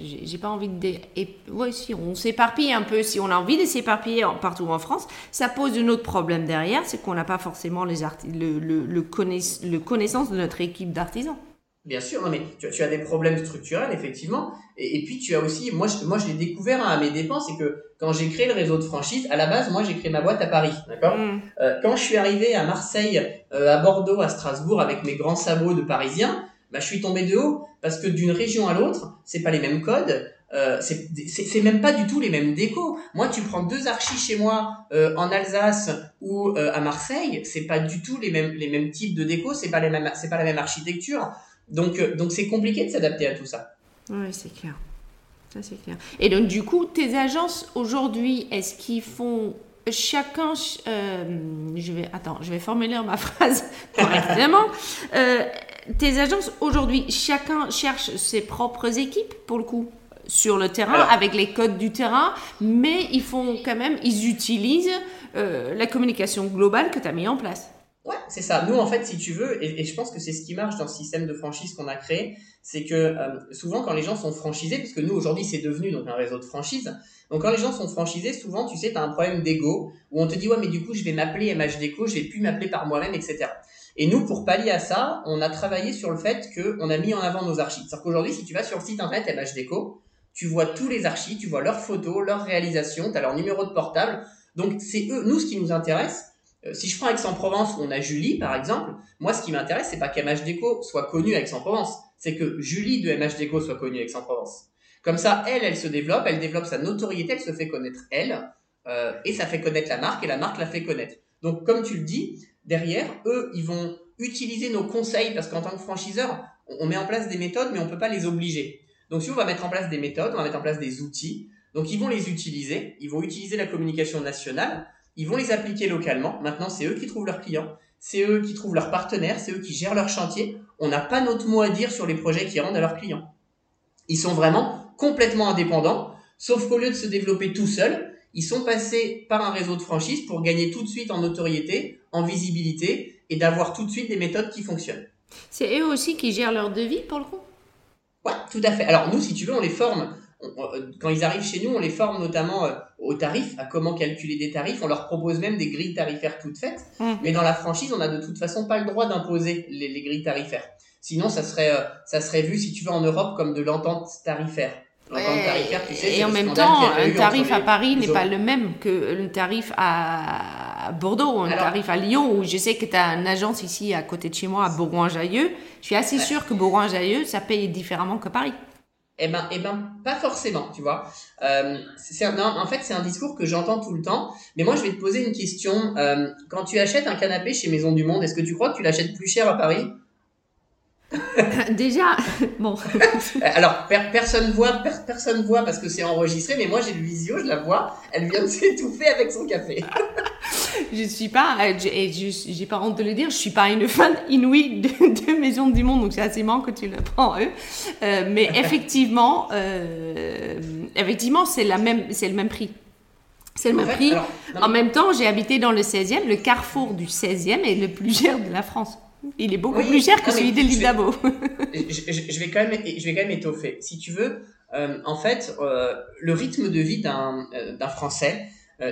j'ai pas envie de, dé- et, ouais, si on s'éparpille un peu, si on a envie de s'éparpiller partout en France, ça pose un autre problème derrière, c'est qu'on n'a pas forcément les le, le, le, connaiss- le connaissance de notre équipe d'artisans. Bien sûr, non mais tu, as- tu as des problèmes structurels effectivement, et, et puis tu as aussi, moi je, moi je l'ai découvert hein, à mes dépens, c'est que quand j'ai créé le réseau de franchise, à la base moi j'ai créé ma boîte à Paris, d'accord? Mm. Euh, Quand je suis arrivé à Marseille, euh, à Bordeaux, à Strasbourg avec mes grands sabots de Parisiens, bah je suis tombé de haut parce que d'une région à l'autre, c'est pas les mêmes codes, euh, c'est même pas du tout les mêmes décos. Moi, tu prends deux archis chez moi euh, en Alsace ou euh, à Marseille, c'est pas du tout les mêmes les mêmes types de décos, c'est pas les mêmes c'est pas la même architecture. Donc euh, donc c'est compliqué de s'adapter à tout ça. Oui, c'est clair. Ça, c'est clair. Et donc, du coup, tes agences aujourd'hui, est-ce qu'ils font chacun. ch- euh, je vais. Attends, je vais formuler ma phrase correctement. Euh, tes agences aujourd'hui, chacun cherche ses propres équipes, pour le coup, sur le terrain, Alors- avec les codes du terrain, mais ils font quand même. Ils utilisent euh, la communication globale que tu as mis en place. Ouais, c'est ça. Nous, en fait, si tu veux, et, et je pense que c'est ce qui marche dans ce système de franchise qu'on a créé, c'est que euh, souvent quand les gens sont franchisés, parce que nous aujourd'hui c'est devenu donc un réseau de franchise, donc quand les gens sont franchisés, souvent tu sais, tu as un problème d'ego, où on te dit ouais mais du coup je vais m'appeler MH Déco, je vais plus m'appeler par moi-même, etc. Et nous, pour pallier à ça, on a travaillé sur le fait qu'on a mis en avant nos archives. C'est-à-dire qu'aujourd'hui, si tu vas sur le site internet MH Déco, tu vois tous les archives, tu vois leurs photos, leurs réalisations, tu as leur numéro de portable. Donc c'est eux, nous ce qui nous intéresse, euh, si je prends Aix-en-Provence on a Julie par exemple, moi ce qui m'intéresse c'est pas qu'MH Déco soit connue à Aix-en-Provence, c'est que Julie de MH Déco soit connue à Aix-en-Provence. Comme ça, elle, elle se développe, elle développe sa notoriété, elle se fait connaître elle, euh, et ça fait connaître la marque, et la marque la fait connaître. Donc comme tu le dis, derrière, eux, ils vont utiliser nos conseils, parce qu'en tant que franchiseur, on met en place des méthodes, mais on peut pas les obliger. Donc si on va mettre en place des méthodes, on va mettre en place des outils, donc ils vont les utiliser, ils vont utiliser la communication nationale, ils vont les appliquer localement. Maintenant, c'est eux qui trouvent leurs clients, c'est eux qui trouvent leurs partenaires, c'est eux qui gèrent leur chantier. On n'a pas notre mot à dire sur les projets qui rendent à leurs clients. Ils sont vraiment complètement indépendants, sauf qu'au lieu de se développer tout seuls, ils sont passés par un réseau de franchise pour gagner tout de suite en notoriété, en visibilité et d'avoir tout de suite des méthodes qui fonctionnent. C'est eux aussi qui gèrent leur devis, pour le coup? Ouais, tout à fait. Alors nous, si tu veux, on les forme. quand ils arrivent chez nous, on les forme notamment aux tarifs, à comment calculer des tarifs. On leur propose même des grilles tarifaires toutes faites. Mmh. Mais dans la franchise, on n'a de toute façon pas le droit d'imposer les, les, grilles tarifaires. Sinon, ça serait, ça serait vu, si tu veux, en Europe comme de l'entente tarifaire et en même temps, un tarif à Paris n'est pas le même que le tarif à Bordeaux, un tarif à Lyon, où je sais que tu as une agence ici à côté de chez moi, à Bourgoin-Jallieu. Je suis assez sûr que Bourgoin-Jallieu, ça paye différemment que Paris. Eh ben, eh ben, pas forcément, tu vois. Euh, en fait, c'est un discours que j'entends tout le temps. Mais moi, je vais te poser une question. Euh, quand tu achètes un canapé chez Maison du Monde, est-ce que tu crois que tu l'achètes plus cher à Paris? Déjà, bon. Alors, personne voit, personne voit parce que c'est enregistré, mais moi j'ai le visio, je la vois, elle vient de s'étouffer avec son café. je suis pas, et j'ai pas honte de le dire, je suis pas une fan inouïe de, Maison du Monde, donc c'est assez marrant que tu le prends eux. Euh, mais effectivement, euh, effectivement, c'est la même, c'est le même prix. C'est le même prix. en même temps, j'ai habité dans le 16e, le carrefour du 16e est le plus cher de la France. Il est beaucoup plus cher que celui de l'île d'Abo. je, vais quand même, je vais quand même étoffer. Si tu veux, euh, en fait, euh, le rythme de vie d'un euh, Français,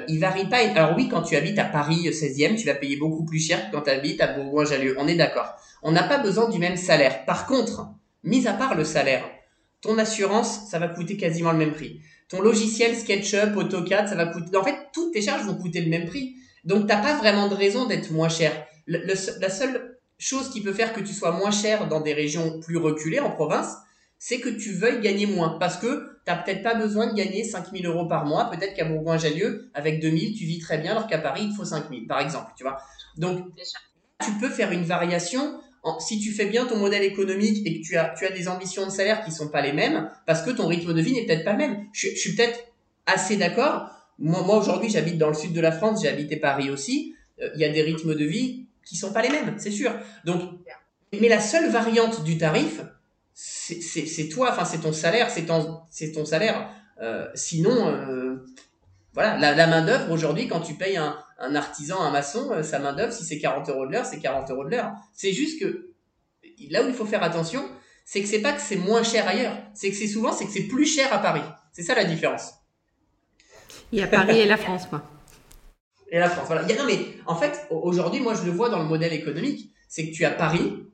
il varie pas. Alors oui, quand tu habites à Paris 16e, tu vas payer beaucoup plus cher que quand tu habites à Bourgoin-Jallieu. On est d'accord. On n'a pas besoin du même salaire. Par contre, mis à part le salaire, ton assurance, ça va coûter quasiment le même prix. Ton logiciel SketchUp, AutoCAD, ça va coûter. En fait, toutes tes charges vont coûter le même prix. Donc, t'as pas vraiment de raison d'être moins cher. Le, la seule chose qui peut faire que tu sois moins cher dans des régions plus reculées en province, c'est que tu veuilles gagner moins. Parce que tu n'as peut-être pas besoin de gagner 5000 euros par mois. Peut-être qu'à Bourgoin-Jallieu, avec 2000, tu vis très bien, alors qu'à Paris, il te faut 5000, par exemple. Tu vois Donc, tu peux faire une variation. si tu fais bien ton modèle économique et que tu as, tu as des ambitions de salaire qui sont pas les mêmes, parce que ton rythme de vie n'est peut-être pas le même. Je, suis peut-être assez d'accord. Moi, moi aujourd'hui, j'habite dans le sud de la France, j'ai habité Paris aussi. Euh, il y a des rythmes de vie qui sont pas les mêmes, c'est sûr. Donc, mais la seule variante du tarif, c'est toi, enfin c'est ton salaire, c'est ton, c'est ton salaire. Euh, sinon, euh, voilà, la, main d'œuvre aujourd'hui, quand tu payes un, un, artisan, un maçon, euh, sa main d'œuvre, si c'est 40 euros de l'heure, c'est 40 euros de l'heure. C'est juste que là où il faut faire attention, c'est que c'est pas que c'est moins cher ailleurs, c'est que c'est souvent c'est que c'est plus cher à Paris. C'est ça la différence. Il y a Paris et la France, quoi et la France. Voilà. Il y a, non, mais en fait, aujourd'hui, moi, je le vois dans le modèle économique, c'est que tu as Paris.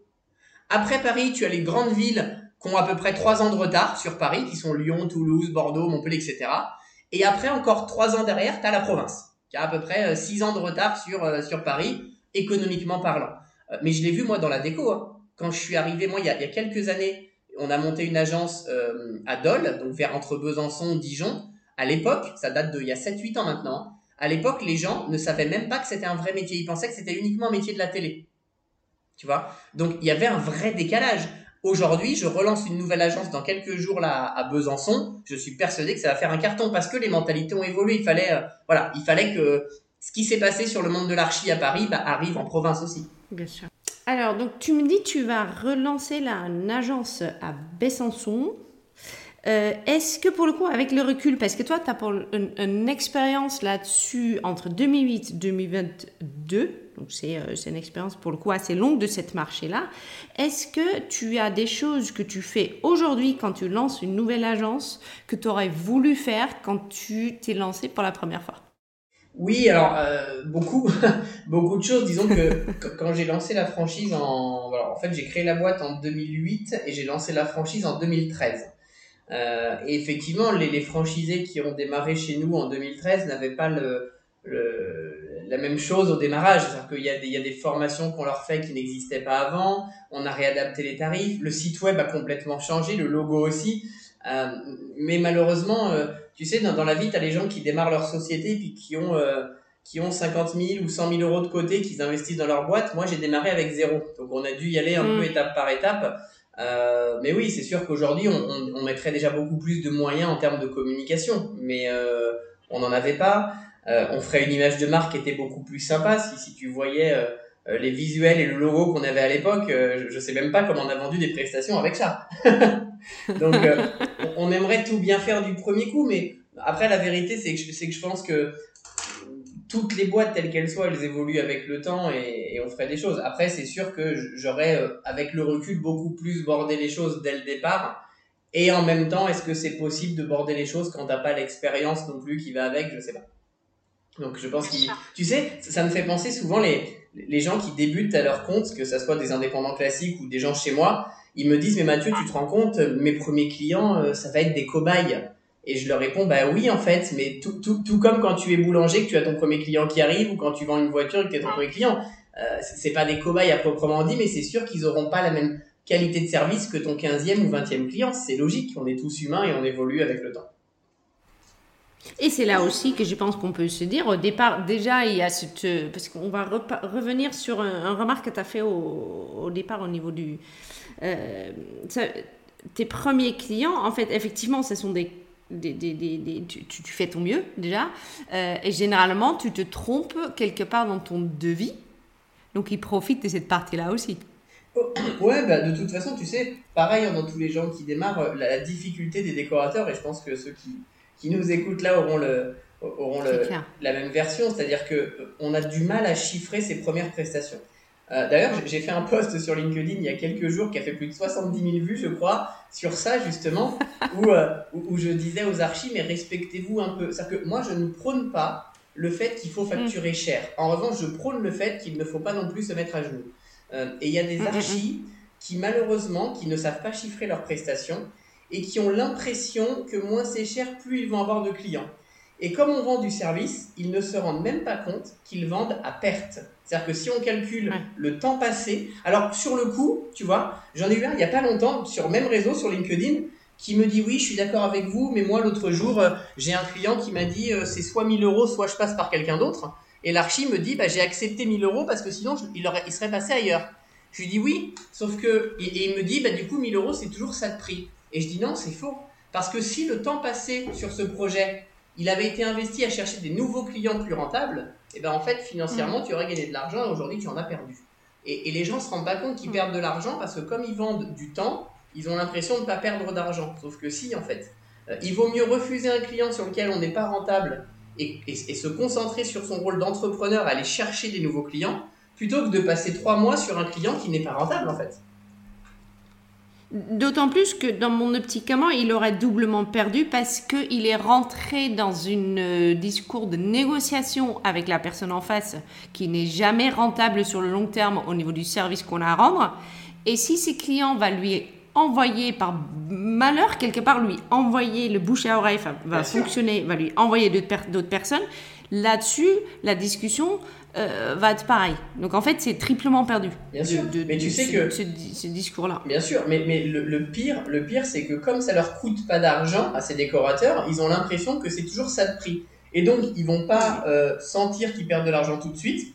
Après Paris, tu as les grandes villes qui ont à peu près trois ans de retard sur Paris, qui sont Lyon, Toulouse, Bordeaux, Montpellier, etc. Et après, encore trois ans derrière, tu as la province, qui a à peu près euh, six ans de retard sur, euh, sur Paris, économiquement parlant. Euh, mais je l'ai vu, moi, dans la déco. Hein. Quand je suis arrivé, moi, il y a, y a quelques années, on a monté une agence à Dole, donc vers entre Besançon, Dijon. À l'époque, ça date de il y a 7-8 ans maintenant. À l'époque, les gens ne savaient même pas que c'était un vrai métier. Ils pensaient que c'était uniquement un métier de la télé. Tu vois? Donc, il y avait un vrai décalage. Aujourd'hui, je relance une nouvelle agence dans quelques jours là à Besançon. Je suis persuadé que ça va faire un carton parce que les mentalités ont évolué. Il fallait, euh, voilà, il fallait que ce qui s'est passé sur le monde de l'archi à Paris bah, arrive en province aussi. Bien sûr. Alors, donc tu me dis, tu vas relancer là une agence à Besançon. Euh, est-ce que pour le coup, avec le recul, parce que toi, tu as une, expérience là-dessus entre 2008 et 2022, donc euh, c'est une expérience pour le coup assez longue de cette marché-là, est-ce que tu as des choses que tu fais aujourd'hui quand tu lances une nouvelle agence que tu aurais voulu faire quand tu t'es lancé pour la première fois? Oui, alors euh, beaucoup, beaucoup de choses. Disons que quand j'ai lancé la franchise en, en fait, j'ai créé la boîte en 2008 et j'ai lancé la franchise en 2013. Euh, et effectivement, les, les, franchisés qui ont démarré chez nous en 2013 n'avaient pas le, le, la même chose au démarrage. C'est-à-dire qu'il y, a des, il y a des formations qu'on leur fait qui n'existaient pas avant. On a réadapté les tarifs. Le site web a complètement changé, le logo aussi. Euh, mais malheureusement, euh, tu sais, dans, dans la vie, tu as les gens qui démarrent leur société et puis qui ont, euh, qui ont 50 000 ou 100 000 euros de côté, qu'ils investissent dans leur boîte. Moi, j'ai démarré avec zéro. Donc, on a dû y aller un mm. peu étape par étape. Euh, mais oui, c'est sûr qu'aujourd'hui, on, on, on, mettrait déjà beaucoup plus de moyens en termes de communication, mais euh, on n'en avait pas. Euh, on ferait une image de marque qui était beaucoup plus sympa si, si tu voyais euh, euh, les visuels et le logo qu'on avait à l'époque. je, je sais même pas comment on a vendu des prestations avec ça. Donc, on aimerait tout bien faire du premier coup, mais après, la vérité, c'est que, c'est que je pense que toutes les boîtes telles qu'elles soient, elles évoluent avec le temps et, on ferait des choses. Après, c'est sûr que j'aurais, euh, avec le recul, beaucoup plus bordé les choses dès le départ Et en même temps, est-ce que c'est possible de border les choses quand t'as pas l'expérience non plus qui va avec? Je sais pas. Donc je pense qu'il, tu sais, ça me fait penser souvent les les gens qui débutent à leur compte, que ça soit des indépendants classiques ou des gens chez moi, ils me disent mais Mathieu, tu te rends compte, mes premiers clients, euh, ça va être des cobayes. Et je leur réponds bah oui en fait, mais tout, tout, tout comme quand tu es boulanger, que tu as ton premier client qui arrive, ou quand tu vends une voiture et que tu as ton premier client, euh, c'est pas des cobayes à proprement dit, mais c'est sûr qu'ils auront pas la même qualité de service que ton 15e ou 20e client. C'est logique, on est tous humains et on évolue avec le temps. Et c'est là aussi que je pense qu'on peut se dire, au départ, déjà, il y a cette... Parce qu'on va revenir sur un, remarque que tu as fait au, au, départ au niveau du... Euh, tes premiers clients, en fait, effectivement, ce sont des... des, des, des tu, tu, fais ton mieux déjà, euh, et généralement, tu te trompes quelque part dans ton devis, donc ils profitent de cette partie-là aussi. Oh, ouais, bah, de toute façon, tu sais, pareil hein, dans tous les gens qui démarrent, la difficulté des décorateurs, et je pense que ceux qui, qui nous écoutent là auront, le, auront le, la même version, c'est-à-dire que euh, on a du mal à chiffrer ses premières prestations. Euh, D'ailleurs, j'ai fait un post sur LinkedIn il y a quelques jours qui a fait plus de 70 000 vues, je crois, sur ça justement, euh, où, où, je disais aux archis, mais respectez-vous un peu. C'est-à-dire que moi, je ne prône pas le fait qu'il faut facturer mm. cher. En revanche, je prône le fait qu'il ne faut pas non plus se mettre à genoux. Euh, et il y a des mm, mm, archis qui, malheureusement, qui ne savent pas chiffrer leurs prestations et qui ont l'impression que moins c'est cher, plus ils vont avoir de clients. Et comme on vend du service, ils ne se rendent même pas compte qu'ils vendent à perte. C'est-à-dire que si on calcule le temps passé, alors sur le coup, tu vois, j'en ai eu un il n'y a pas longtemps sur le même réseau, sur LinkedIn, qui me dit oui, je suis d'accord avec vous, mais moi l'autre jour, euh, j'ai un client qui m'a dit euh, c'est soit 1000 euros, soit je passe par quelqu'un d'autre. Et l'archi me dit bah, j'ai accepté 1000 euros parce que sinon il, aurait, il serait passé ailleurs. Je lui dis oui, sauf que, et, il me dit bah, du coup 1000 euros c'est toujours ça de prix. Et je dis non, c'est faux. Parce que si le temps passé sur ce projet, il avait été investi à chercher des nouveaux clients plus rentables, et ben en fait, financièrement, mm. tu aurais gagné de l'argent et aujourd'hui, tu en as perdu. Et, les gens ne se rendent pas compte qu'ils mm. perdent de l'argent parce que comme ils vendent du temps, ils ont l'impression de ne pas perdre d'argent. Sauf que si, en fait. Euh, il vaut mieux refuser un client sur lequel on n'est pas rentable et, et, se concentrer sur son rôle d'entrepreneur, aller chercher des nouveaux clients, plutôt que de passer trois mois sur un client qui n'est pas rentable, en fait. D'autant plus que dans mon optique, il aurait doublement perdu parce qu'il est rentré dans un euh, discours de négociation avec la personne en face qui n'est jamais rentable sur le long terme au niveau du service qu'on a à rendre. Et si ses clients va lui envoyer par malheur quelque part lui envoyer le bouche à oreille va fonctionner, va lui envoyer d'autres personnes, là-dessus la discussion euh, va être pareil. Donc en fait, c'est triplement perdu. Bien sûr. mais tu sais que ce, discours-là. Bien sûr, mais, mais le, pire, le pire, c'est que comme ça leur coûte pas d'argent à ces décorateurs, ils ont l'impression que c'est toujours ça de prix. Et donc ils vont pas euh, sentir qu'ils perdent de l'argent tout de suite.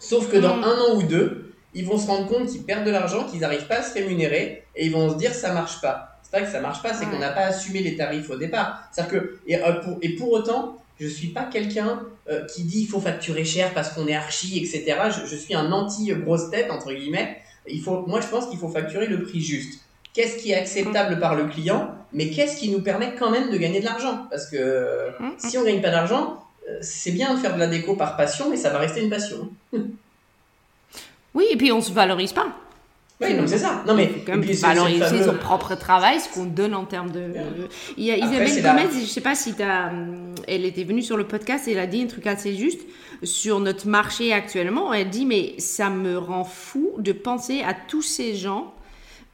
Sauf que dans mm. un an ou deux, ils vont se rendre compte qu'ils perdent de l'argent, qu'ils n'arrivent pas à se rémunérer, et ils vont se dire ça marche pas. C'est pas que ça marche pas, c'est qu'on n'a pas assumé les tarifs au départ. C'est-à-dire que et, euh, pour, et pour autant, je suis pas quelqu'un euh, qui dit il faut facturer cher parce qu'on est archi, etc. Je, suis un anti grosse tête entre guillemets. Il faut, moi, je pense qu'il faut facturer le prix juste. Qu'est-ce qui est acceptable par le client, mais qu'est-ce qui nous permet quand même de gagner de l'argent? Parce que hum, si on gagne pas d'argent, euh, c'est bien de faire de la déco par passion, mais ça va rester une passion. oui, et puis on se valorise pas. Oui, c'est ça. Non, mais. Comme valoriser son propre travail, ce qu'on donne en termes de. Il y a Isabelle Gomez, je sais pas si tu as. Elle était venue sur le podcast et elle a dit un truc assez juste sur notre marché actuellement. Elle dit Mais ça me rend fou de penser à tous ces gens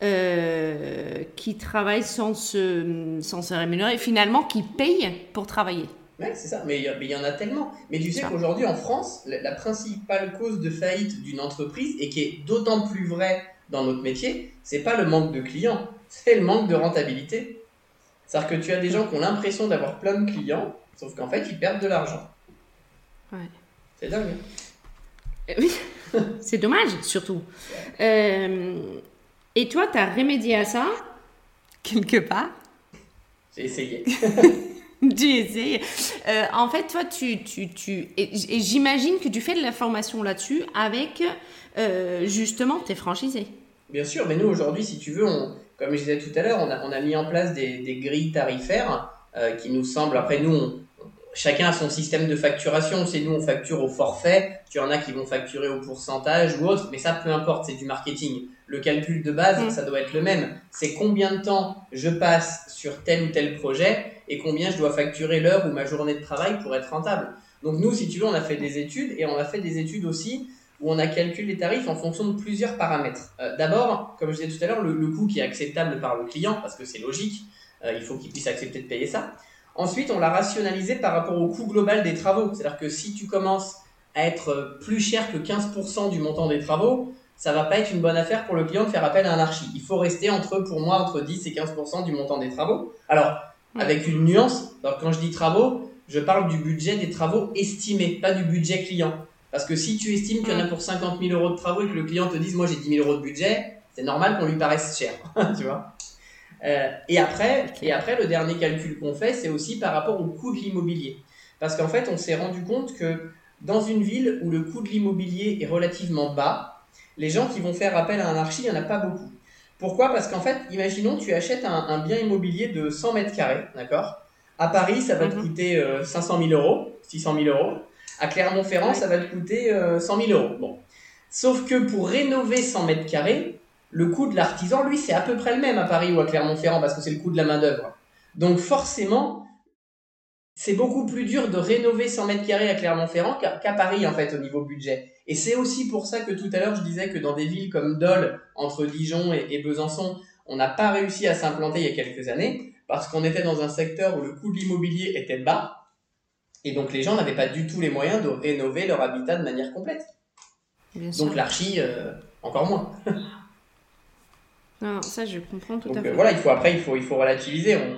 euh, qui travaillent sans se, sans se rémunérer, finalement, qui payent pour travailler. Oui, c'est ça, mais il y, en a tellement. Mais tu sais qu'aujourd'hui en France, la, la, principale cause de faillite d'une entreprise, et qui est d'autant plus vrai dans notre métier, c'est pas le manque de clients, c'est le manque de rentabilité. C'est-à-dire que tu as des gens qui ont l'impression d'avoir plein de clients, sauf qu'en fait, ils perdent de l'argent. Ouais. C'est dingue. Hein. Euh, oui, c'est dommage, surtout. Euh, et toi, tu as remédié à ça, quelque part? J'ai essayé. tu essayes. Euh, en fait, toi, tu, tu, tu et, j'imagine que tu fais de la formation là-dessus avec euh, justement tes franchisés. Bien sûr, mais nous aujourd'hui, si tu veux, on, comme je disais tout à l'heure, on a, on a, mis en place des, des grilles tarifaires euh, qui nous semblent. Après, nous, chacun a son système de facturation. C'est nous, on facture au forfait. Tu en as qui vont facturer au pourcentage ou autre, mais ça, peu importe, c'est du marketing. le calcul de base, Mm. ça doit être le même. C'est combien de temps je passe sur tel ou tel projet et combien je dois facturer l'heure ou ma journée de travail pour être rentable. Donc nous, si tu veux, on a fait des études et on a fait des études aussi où on a calculé les tarifs en fonction de plusieurs paramètres. Euh, D'abord, comme je disais tout à l'heure, le, coût qui est acceptable par le client, parce que c'est logique, euh, il faut qu'il puisse accepter de payer ça. Ensuite, on l'a rationalisé par rapport au coût global des travaux. C'est-à-dire que si tu commences à être euh, plus cher que 15% du montant des travaux, ça va pas être une bonne affaire pour le client de faire appel à un archi. Il faut rester entre, pour moi, entre 10 et 15% du montant des travaux. Alors, Avec une nuance, alors quand je dis travaux, je parle du budget des travaux estimés, pas du budget client. Parce que si tu estimes qu'il y en a pour 50 000 euros de travaux et que le client te dise, moi j'ai 10 000 euros de budget, c'est normal qu'on lui paraisse cher, tu vois. Euh, et après, et après, le dernier calcul qu'on fait, c'est aussi par rapport au coût de l'immobilier. Parce qu'en fait, on s'est rendu compte que dans une ville où le coût de l'immobilier est relativement bas, les gens qui vont faire appel à un archi, il n'y en a pas beaucoup. Pourquoi? Parce qu'en fait, imaginons tu achètes un, un bien immobilier de 100 mètres carrés, d'accord? À Paris, ça va te Mhm. coûter euh, 500 000 euros, 600 000 euros. À Clermont-Ferrand, Ouais. ça va te coûter euh, 100 000 euros. Bon. Sauf que pour rénover 100 mètres carrés, le coût de l'artisan, lui, c'est à peu près le même à Paris ou à Clermont-Ferrand parce que c'est le coût de la main-d'œuvre. Donc forcément, c'est beaucoup plus dur de rénover 100 mètres carrés à Clermont-Ferrand qu'à Paris, en fait, au niveau budget. Et c'est aussi pour ça que tout à l'heure, je disais que dans des villes comme Dole, entre Dijon et, et Besançon, on n'a pas réussi à s'implanter il y a quelques années parce qu'on était dans un secteur où le coût de l'immobilier était bas. Et donc les gens n'avaient pas du tout les moyens de rénover leur habitat de manière complète. Bien. Donc l'archi, euh, encore moins. Non, non, ça, je comprends tout Donc à euh, fait. voilà, il faut après, il faut, il faut relativiser. On...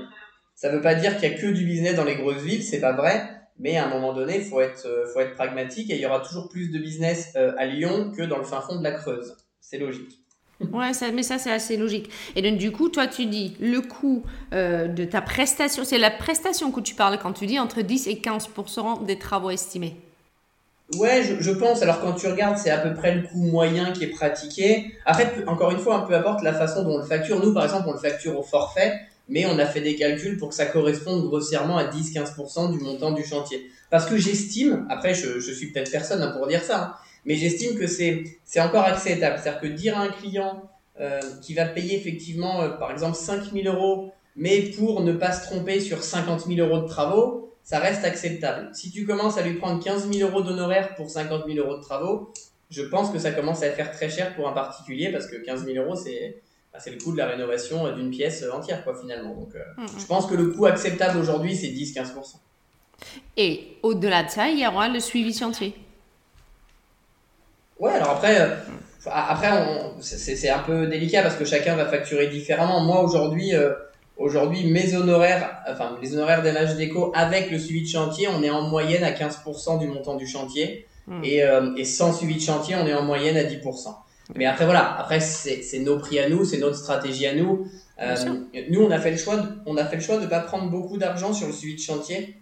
Ça veut pas dire qu'il y a que du business dans les grosses villes, c'est pas vrai. Mais à un moment donné, il faut être, euh, faut être pragmatique et il y aura toujours plus de business euh, à Lyon que dans le fin fond de la Creuse. C'est logique. Ouais, ça, mais ça, c'est assez logique. Et donc, du coup, toi, tu dis le coût euh, de ta prestation, c'est la prestation que tu parles quand tu dis entre 10 et 15% des travaux estimés. Ouais, je, je pense. Alors quand tu regardes, c'est à peu près le coût moyen qui est pratiqué. Après, encore une fois, peu importe la façon dont on le facture. Nous, par exemple, on le facture au forfait, mais on a fait des calculs pour que ça corresponde grossièrement à 10-15% du montant du chantier. Parce que j'estime, après, je, suis peut-être personne hein, pour dire ça, hein, mais j'estime que c'est c'est encore acceptable. C'est-à-dire que dire à un client euh, qui va payer effectivement, euh, par exemple, 5000 euros, mais pour ne pas se tromper sur 50 000 euros de travaux, ça reste acceptable. Si tu commences à lui prendre 15 000 euros d'honoraires pour 50 000 euros de travaux, je pense que ça commence à faire très cher pour un particulier parce que 15 000 euros, c'est c'est le coût de la rénovation euh, d'une pièce euh, entière, quoi, finalement. Donc, euh, je pense que le coût acceptable aujourd'hui, c'est 10-15%. Et au-delà de ça, il y aura le suivi chantier. Ouais, alors après, euh, après on- c'est un peu délicat parce que chacun va facturer différemment. Moi, aujourd'hui, euh, aujourd'hui mes honoraires, enfin, les honoraires d'MH Déco avec le suivi de chantier, on est en moyenne à 15% du montant du chantier. Hmm. Et, et sans suivi de chantier, on est en moyenne à 10%. Mais après, voilà, après, c'est nos prix à nous, c'est notre stratégie à nous. Euh, nous, on a fait le choix de, on a fait le choix de pas prendre beaucoup d'argent sur le suivi de chantier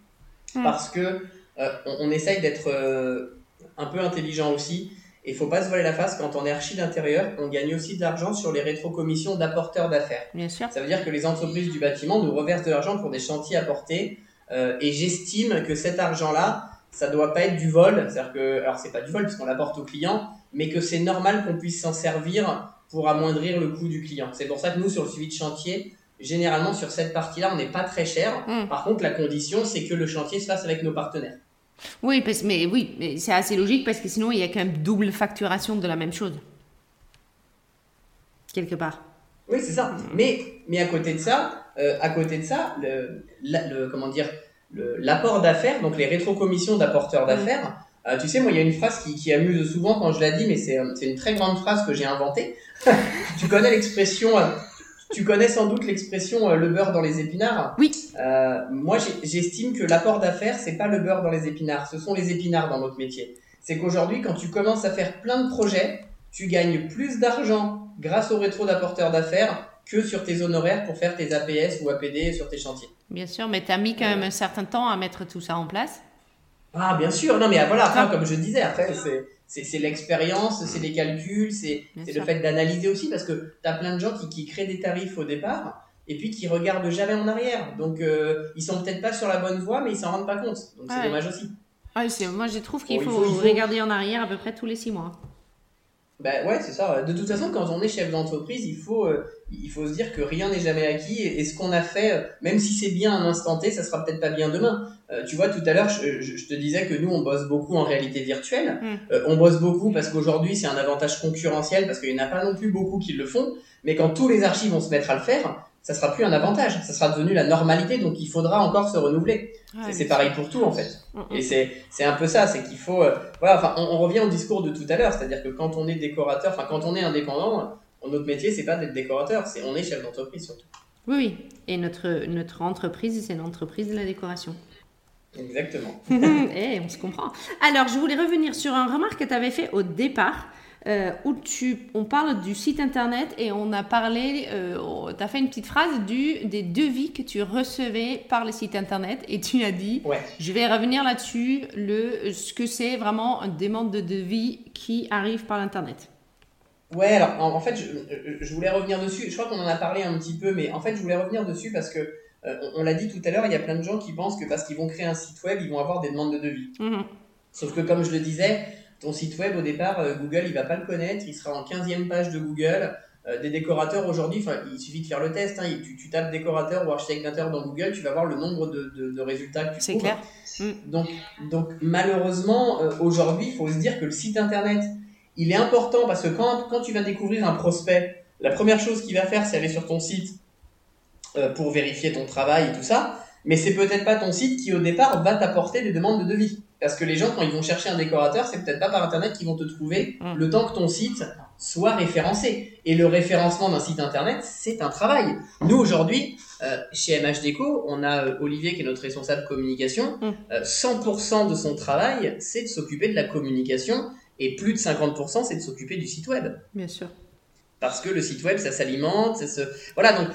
Hmm. parce que euh, on, on essaye d'être euh, un peu intelligent aussi. Et faut pas se voiler la face, quand on est archi d'intérieur, on gagne aussi de l'argent sur les rétrocommissions d'apporteurs d'affaires. Bien sûr. Ça veut dire que les entreprises du bâtiment nous reversent de l'argent pour des chantiers apportés. Et j'estime que cet argent-là, ça doit pas être du vol. C'est-à-dire que, alors c'est pas du vol puisqu'on l'apporte au client, mais que c'est normal qu'on puisse s'en servir pour amoindrir le coût du client. C'est pour ça que nous, sur le suivi de chantier, généralement sur cette partie-là, on n'est pas très cher. Mm. Par contre, la condition, c'est que le chantier se fasse avec nos partenaires. Oui, parce, mais oui, mais c'est assez logique parce que sinon, il y a quand même double facturation de la même chose. Quelque part. Oui, c'est ça. Mais, mais à côté de ça, euh, à côté de ça, le, la- le- comment dire, l'apport d'affaires, donc les rétrocommissions d'apporteurs d'affaires. euh, tu sais, moi, il y a une phrase qui, qui amuse souvent quand je la dis, mais c'est euh, une très grande phrase que j'ai inventée. tu connais l'expression, euh, tu connais sans doute l'expression le beurre dans les épinards? Oui. Euh, moi, j'estime que l'apport d'affaires, c'est pas le beurre dans les épinards, ce sont les épinards dans notre métier. C'est qu'aujourd'hui, quand tu commences à faire plein de projets, tu gagnes plus d'argent grâce au rétro d'apporteur d'affaires que sur tes honoraires pour faire tes APS ou APD sur tes chantiers. Bien sûr, mais tu as mis quand même un certain temps à mettre tout ça en place. Ah, bien sûr. Non, mais voilà, Ah. comme je disais, après, c'est, l'expérience, c'est les calculs, c'est, le fait d'analyser aussi, parce que tu as plein de gens qui, qui créent des tarifs au départ, et puis qui regardent jamais en arrière. Donc, euh, ils sont peut-être pas sur la bonne voie, mais ils s'en rendent pas compte. Donc, c'est Ouais. dommage aussi. Moi, je trouve qu'il Bon, faut, faut- regarder en arrière à peu près tous les six mois. Ben ouais, c'est ça. De toute façon, quand on est chef d'entreprise, il faut, euh, il faut se dire que rien n'est jamais acquis et, ce qu'on a fait, euh, même si c'est bien à un instant T, ça sera peut-être pas bien demain. Euh, tu vois, tout à l'heure, je, je, te disais que nous, on bosse beaucoup en réalité virtuelle. Mm. on bosse beaucoup parce qu'aujourd'hui, c'est un avantage concurrentiel parce qu'il n'y en a pas non plus beaucoup qui le font. Mais quand tous les archives vont se mettre à le faire, ça sera plus un avantage, ça sera devenu la normalité, donc il faudra encore se renouveler. c'est pareil pour tout en fait. Mm, mm. Et c'est un peu ça, c'est qu'il faut euh, voilà, enfin on, revient au discours de tout à l'heure, c'est-à-dire que quand on est décorateur, enfin quand on est indépendant, notre métier c'est pas d'être décorateur, c'est on est chef d'entreprise surtout. Oui oui, et notre notre entreprise c'est l'entreprise de la décoration. Exactement. eh, on se comprend. Alors, je voulais revenir sur un remarque que tu avais fait au départ. Euh, où tu, on parle du site internet et on a parlé, euh, tu as fait une petite phrase du, des devis que tu recevais par le site internet et tu as dit, je vais revenir là-dessus, le, ce que c'est vraiment une demande de devis qui arrive par l'internet. Ouais, alors en, fait, je, voulais revenir dessus, je crois qu'on en a parlé un petit peu, mais en fait, je voulais revenir dessus parce que, euh, on, l'a dit tout à l'heure, il y a plein de gens qui pensent que parce qu'ils vont créer un site web, ils vont avoir des demandes de devis. Mhm. Sauf que comme je le disais, ton site web, au départ, euh, Google, il va pas le connaître, il sera en 15e page de Google. Euh, des décorateurs aujourd'hui, il suffit de faire le test. Hein, tu, tu, tapes décorateur ou architecte dans Google, tu vas voir le nombre de, de, résultats que tu C'est clair. Mm. Donc, donc malheureusement, euh, aujourd'hui, il faut se dire que le site internet, il est important parce que quand, quand tu vas découvrir un prospect, la première chose qu'il va faire, c'est aller sur ton site pour vérifier ton travail et tout ça. Mais c'est peut-être pas ton site qui, au départ, va t'apporter des demandes de devis. Parce que les gens, quand ils vont chercher un décorateur, c'est peut-être pas par Internet qu'ils vont te trouver mm. le temps que ton site soit référencé. Et le référencement d'un site Internet, c'est un travail. Nous, aujourd'hui, euh, chez MH Déco, on a euh, Olivier qui est notre responsable communication. 100% mm. euh, de son travail, c'est de s'occuper de la communication. Et plus de 50%, c'est de s'occuper du site web. Bien sûr. Parce que le site web, ça s'alimente. Ça se... Voilà, donc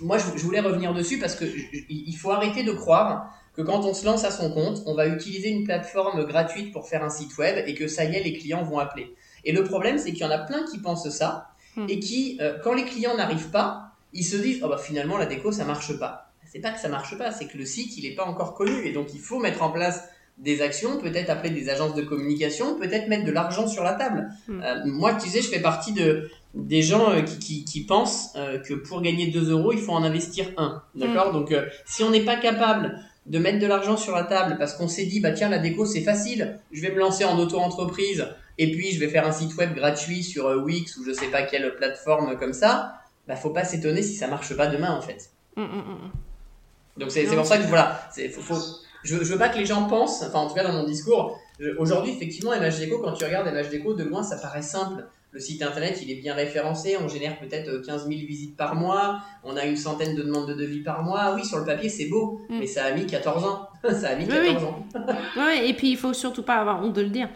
moi, je voulais revenir dessus parce que il faut arrêter de croire que quand on se lance à son compte, on va utiliser une plateforme gratuite pour faire un site web et que ça y est, les clients vont appeler. Et le problème, c'est qu'il y en a plein qui pensent ça hmm. et qui, euh, quand les clients n'arrivent pas, ils se disent oh bah finalement la déco ça marche pas. C'est pas que ça marche pas, c'est que le site il est pas encore connu et donc il faut mettre en place des actions, peut-être appeler des agences de communication, peut-être mettre de l'argent sur la table. Hmm. Euh, moi, tu sais, je fais partie de des gens euh, qui, qui, qui, pensent que pour gagner 2 euros, il faut en investir un. D'accord? Hmm. Donc, si on n'est pas capable de mettre de l'argent sur la table parce qu'on s'est dit bah tiens la déco c'est facile, je vais me lancer en auto-entreprise et puis je vais faire un site web gratuit sur euh, Wix ou je sais pas quelle plateforme comme ça, bah faut pas s'étonner si ça marche pas demain en fait. Mm, mm, mm, Donc c'est pour ça que voilà, c'est faut, faut, je, je veux pas que les gens pensent, enfin en tout cas dans mon discours, aujourd'hui effectivement MHDeco quand tu regardes MHDeco de loin ça paraît simple le site internet, il est bien référencé. On génère peut-être 15 euh, 000 visites par mois. On a une centaine de demandes de devis par mois. Oui, sur le papier, c'est beau, mm. mais ça a mis 14 ans. ça a mis 14 ans. oui, et puis il faut surtout pas avoir honte de le dire.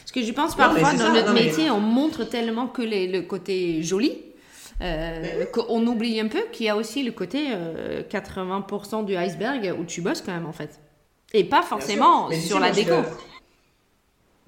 Parce que je pense parfois, dans notre métier, on montre tellement que le côté joli. Euh, qu'on oublie un peu qu'il y a aussi le côté 80% euh, du iceberg où tu bosses quand même en fait. Et pas forcément sur la déco.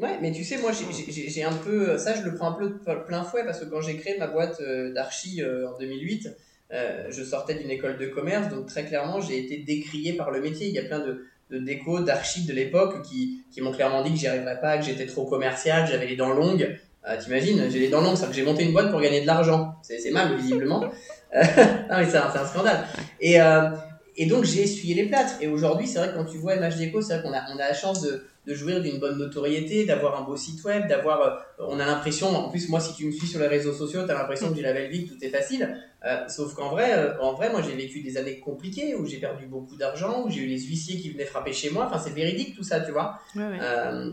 Ouais, mais tu sais, moi, j'ai un peu. Ça, je le prends un peu plein fouet parce que quand j'ai créé ma boîte euh, d'archi euh, en 2008, euh, je sortais d'une école de commerce, donc très clairement, j'ai été décrié par le métier. Il y a plein de, de décos, d'archi de l'époque qui, qui m'ont clairement dit que j'y arriverais pas, que j'étais trop commercial, j'avais les dents longues. T'imagines, j'ai les dents longues, ça que j'ai monté une boîte pour gagner de l'argent. C'est mal, visiblement. non, mais c'est un, un, scandale. Et, et donc, j'ai essuyé les plâtres. Et aujourd'hui, c'est vrai que quand tu vois MH Déco, c'est vrai qu'on a, on a la chance de de jouir d'une bonne notoriété, d'avoir un beau site web, d'avoir. Euh, on a l'impression, en plus, moi, si tu me suis sur les réseaux sociaux, tu as l'impression que j'ai la belle vie, que tout est facile. Euh, sauf qu'en vrai, euh, en vrai, moi, j'ai vécu des années compliquées où j'ai perdu beaucoup d'argent, où j'ai eu les huissiers qui venaient frapper chez moi. Enfin, c'est véridique tout ça, tu vois.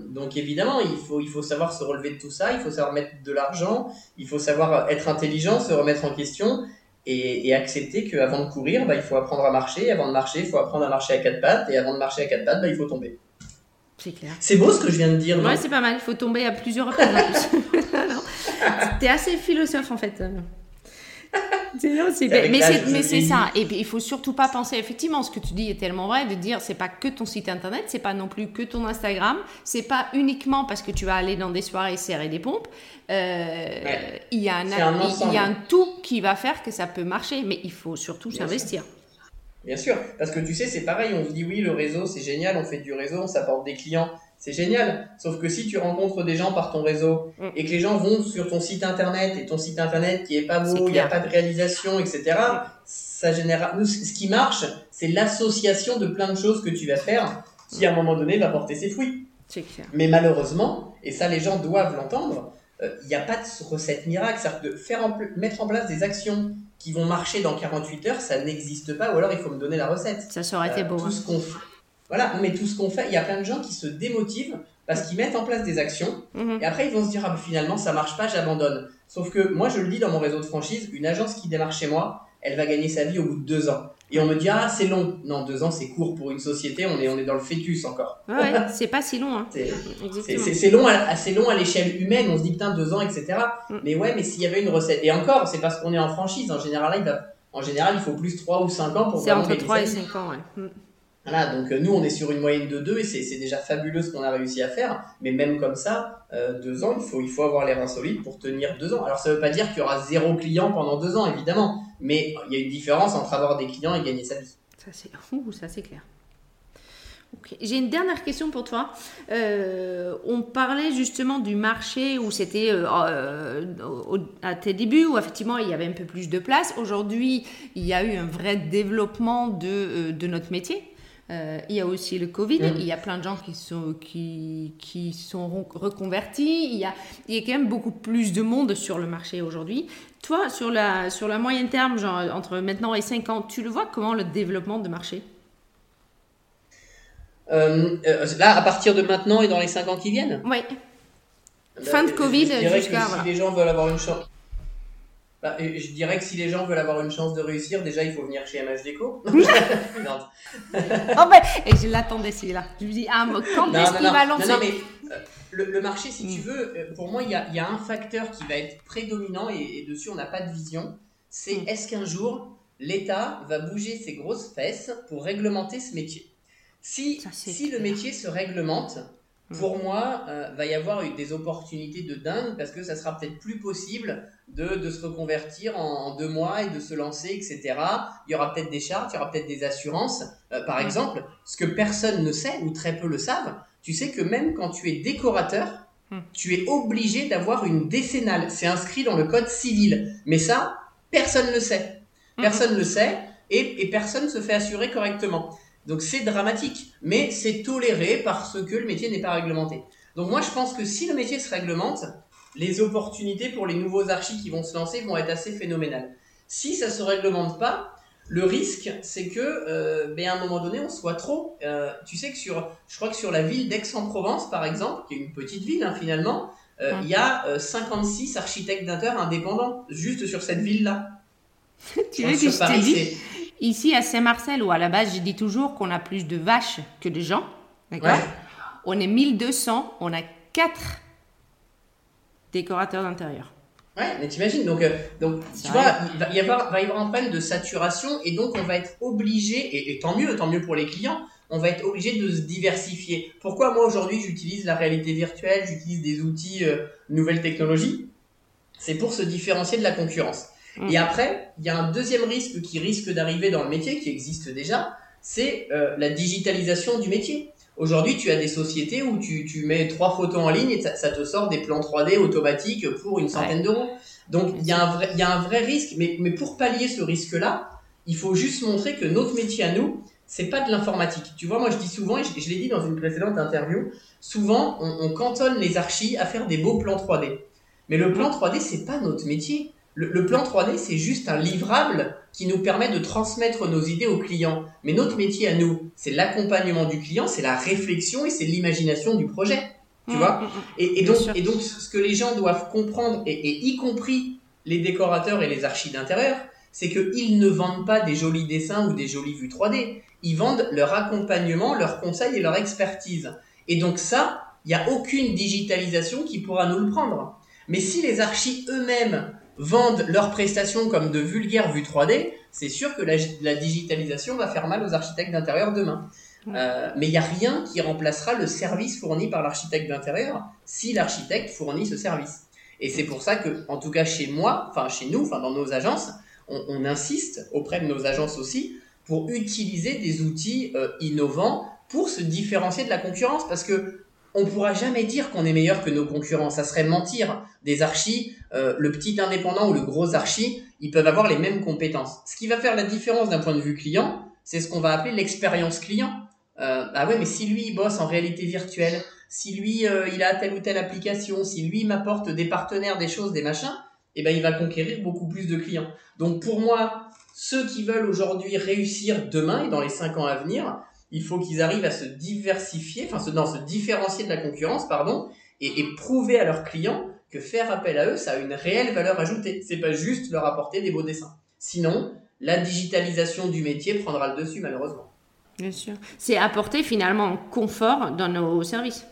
donc, évidemment, il faut, il faut savoir se relever de tout ça, il faut savoir mettre de l'argent, il faut savoir être intelligent, se remettre en question. Et, et accepter qu'avant de courir, bah, il faut apprendre à marcher. Avant de marcher, il faut apprendre à marcher à quatre pattes. Et avant de marcher à quatre pattes, bah, il faut tomber. C'est clair. C'est beau ce que je viens de dire. Ouais, c'est pas mal. Il faut tomber à plusieurs reprises T'es assez philosophe en fait. mais c'est ça. Et puis, il faut surtout pas penser, effectivement, ce que tu dis est tellement vrai, de dire c'est pas que ton site internet, c'est pas non plus que ton Instagram, c'est pas uniquement parce que tu vas aller dans des soirées serrer des pompes. Euh, il, y a un, il y a un tout qui va faire que ça peut marcher, mais il faut surtout s'investir. Bien sûr, parce que tu sais, c'est pareil, on se dit oui, le réseau, c'est génial, on fait du réseau, on s'apporte des clients, c'est génial. Sauf que si tu rencontres des gens par ton réseau Mm. et que les gens vont sur ton site internet et ton site internet qui est pas beau, il n'y a pas de réalisation, etc. Ça génère. Nous, ce qui marche, c'est l'association de plein de choses que tu vas faire qui à un moment donné va porter ses fruits. Clair. Mais malheureusement, et ça les gens doivent l'entendre, euh, il n'y a pas de recette miracle. C'est-à-dire de faire en mettre en place des actions qui vont marcher dans 48 heures, ça n'existe pas, ou alors il faut me donner la recette. Ça, aurait été Euh, beau. tout hein. ce qu'on fait. Voilà, mais tout ce qu'on fait, il y a plein de gens qui se démotivent parce qu'ils mettent en place des actions Mhm. et après ils vont se dire ah, finalement ça marche pas, j'abandonne. Sauf que moi je le dis dans mon réseau de franchise, une agence qui démarre chez moi, elle va gagner sa vie au bout de deux ans. Et on me dit ah c'est long. Non, deux ans c'est court pour une société, on est, on est dans le fœtus encore. Ouais, c'est pas si long. Hein. C'est- long, assez long à l'échelle humaine, on se dit putain deux ans, etc. Mm. Mais ouais, mais s'il y avait une recette. Et encore, c'est parce qu'on est en franchise. En général, il va- en général, il faut plus 3 ou 5 ans pour C'est entre gagner 3 sa et vie. 5 ans, ouais. Mm. Voilà, donc euh, nous on est sur une moyenne de 2 et c'est c'est déjà fabuleux ce qu'on a réussi à faire. Mais même comme ça, euh, deux ans, il faut, il faut avoir les reins solides pour tenir deux ans. Alors ça veut pas dire qu'il y aura zéro client pendant deux ans, évidemment. Mais il y a une différence entre avoir des clients et gagner sa vie. Ça, c'est ça, c'est clair. Ok. J'ai une dernière question pour toi. Euh, on parlait justement du marché où c'était euh, euh, à tes débuts où effectivement il y avait un peu plus de place. Aujourd'hui, il y a eu un vrai développement de, de notre métier. Euh, il y a aussi le Covid, Mhm. il y a plein de gens qui sont, qui, qui sont re- reconvertis, il y, a, il y a quand même beaucoup plus de monde sur le marché aujourd'hui. Toi, sur la, sur la moyenne terme, genre entre maintenant et 5 ans, tu le vois comment le développement de marché? Euh, euh, là, à partir de maintenant et dans les 5 ans qui viennent? Oui. Fin de Euh, Covid jusqu'à, voilà. Si les gens veulent avoir une chance. Bah, je dirais que si les gens veulent avoir une chance de réussir, déjà il faut venir chez MH Déco. Non, Oh ben, et je l'attendais celui-là. Je me dis, ah, quand Non, est-ce non, qu'il non. va Non, lancer non, mais euh, le, le marché, si Mm. tu veux, euh, pour moi, il y a, il y a un facteur qui va être prédominant et, et dessus, on n'a pas de vision. C'est Mm. est-ce qu'un jour, l'État va bouger ses grosses fesses pour réglementer ce métier? Si, Ça, si le métier se réglemente, Mm. pour moi, euh, va y avoir des opportunités de dingue parce que ça sera peut-être plus possible de, de se reconvertir en, en deux mois et de se lancer, etc. Il y aura peut-être des chartes, il y aura peut-être des assurances. Euh, par Mm. exemple, ce que personne ne sait ou très peu le savent, tu sais que même quand tu es décorateur, Hmm. tu es obligé d'avoir une décennale. C'est inscrit dans le code civil. Mais ça, personne ne le sait. Mhm. Personne ne le sait et, et personne se fait assurer correctement. Donc c'est dramatique. Mais c'est toléré parce que le métier n'est pas réglementé. Donc moi je pense que si le métier se réglemente, les opportunités pour les nouveaux archis qui vont se lancer vont être assez phénoménales. Si ça se réglemente pas, le risque, c'est que, euh, ben, à un moment donné, on soit trop. Euh, tu sais que sur, je crois que sur la ville d'Aix-en-Provence, par exemple, qui est une petite ville hein, finalement, euh, il y a euh, 56 architectes d'intérieur indépendants juste sur cette ville-là. Tu Sur- veux que je c'est- Ici à Saint-Marcel, où à la base je dis toujours qu'on a plus de vaches que de gens, d'accord Ouais. On est 1200, on a 4 décorateurs d'intérieur. Ouais, mais t'imagines, donc, euh, donc tu vois, il va y, avoir, va y avoir un problème de saturation et donc on va être obligé, et, et tant mieux, tant mieux pour les clients, on va être obligé de se diversifier. Pourquoi moi aujourd'hui j'utilise la réalité virtuelle, j'utilise des outils euh, nouvelles technologies? C'est pour se différencier de la concurrence. Mm. Et après, il y a un deuxième risque qui risque d'arriver dans le métier, qui existe déjà, c'est euh, la digitalisation du métier. Aujourd'hui, tu as des sociétés où tu, tu mets trois photos en ligne et ça, ça te sort des plans 3D automatiques pour une centaine d'euros. Donc, il y, a un vrai- il y a un vrai risque. Mais, mais pour pallier ce risque-là, il faut juste montrer que notre métier à nous, c'est pas de l'informatique. Tu vois, moi, je dis souvent, et je, je l'ai dit dans une précédente interview, souvent, on, on cantonne les archis à faire des beaux plans 3D. Mais le plan 3D, c'est pas notre métier. Le, le plan 3D, c'est juste un livrable qui nous permet de transmettre nos idées aux clients. Mais notre métier à nous, c'est l'accompagnement du client, c'est la réflexion et c'est l'imagination du projet. Tu Mm, vois mm, mm. Et, donc, sûr. et donc, ce que les gens doivent comprendre, et, et y compris les décorateurs et les archis d'intérieur, c'est qu'ils ne vendent pas des jolis dessins ou des jolies vues 3D. Ils vendent leur accompagnement, leurs conseils et leur expertise. Et donc ça, il n'y a aucune digitalisation qui pourra nous le prendre. Mais si les archis eux-mêmes vendent leurs prestations comme de vulgaires vues 3D, c'est sûr que la, la digitalisation va faire mal aux architectes d'intérieur demain. Ouais. Euh, mais il n'y a rien qui remplacera le service fourni par l'architecte d'intérieur si l'architecte fournit ce service. Et c'est pour ça que, en tout cas chez moi, enfin chez nous, enfin dans nos agences, on, on insiste auprès de nos agences aussi pour utiliser des outils euh, innovants pour se différencier de la concurrence. Parce que on pourra jamais dire qu'on est meilleur que nos concurrents. Ça serait mentir. Des archis, euh, le petit indépendant ou le gros archi, ils peuvent avoir les mêmes compétences. Ce qui va faire la différence d'un point de vue client, c'est ce qu'on va appeler l'expérience client. Euh, ah ouais, mais si lui il bosse en réalité virtuelle, si lui euh, il a telle ou telle application, si lui m'apporte des partenaires, des choses, des machins, eh ben il va conquérir beaucoup plus de clients. Donc pour moi, ceux qui veulent aujourd'hui réussir demain et dans les cinq ans à venir, il faut qu'ils arrivent à se diversifier, enfin se, se différencier de la concurrence, pardon, et, et, prouver à leurs clients que faire appel à eux, ça a une réelle valeur ajoutée. C'est pas juste leur apporter des beaux dessins. Sinon, la digitalisation du métier prendra le dessus, malheureusement. Bien sûr. C'est apporter finalement confort dans nos services.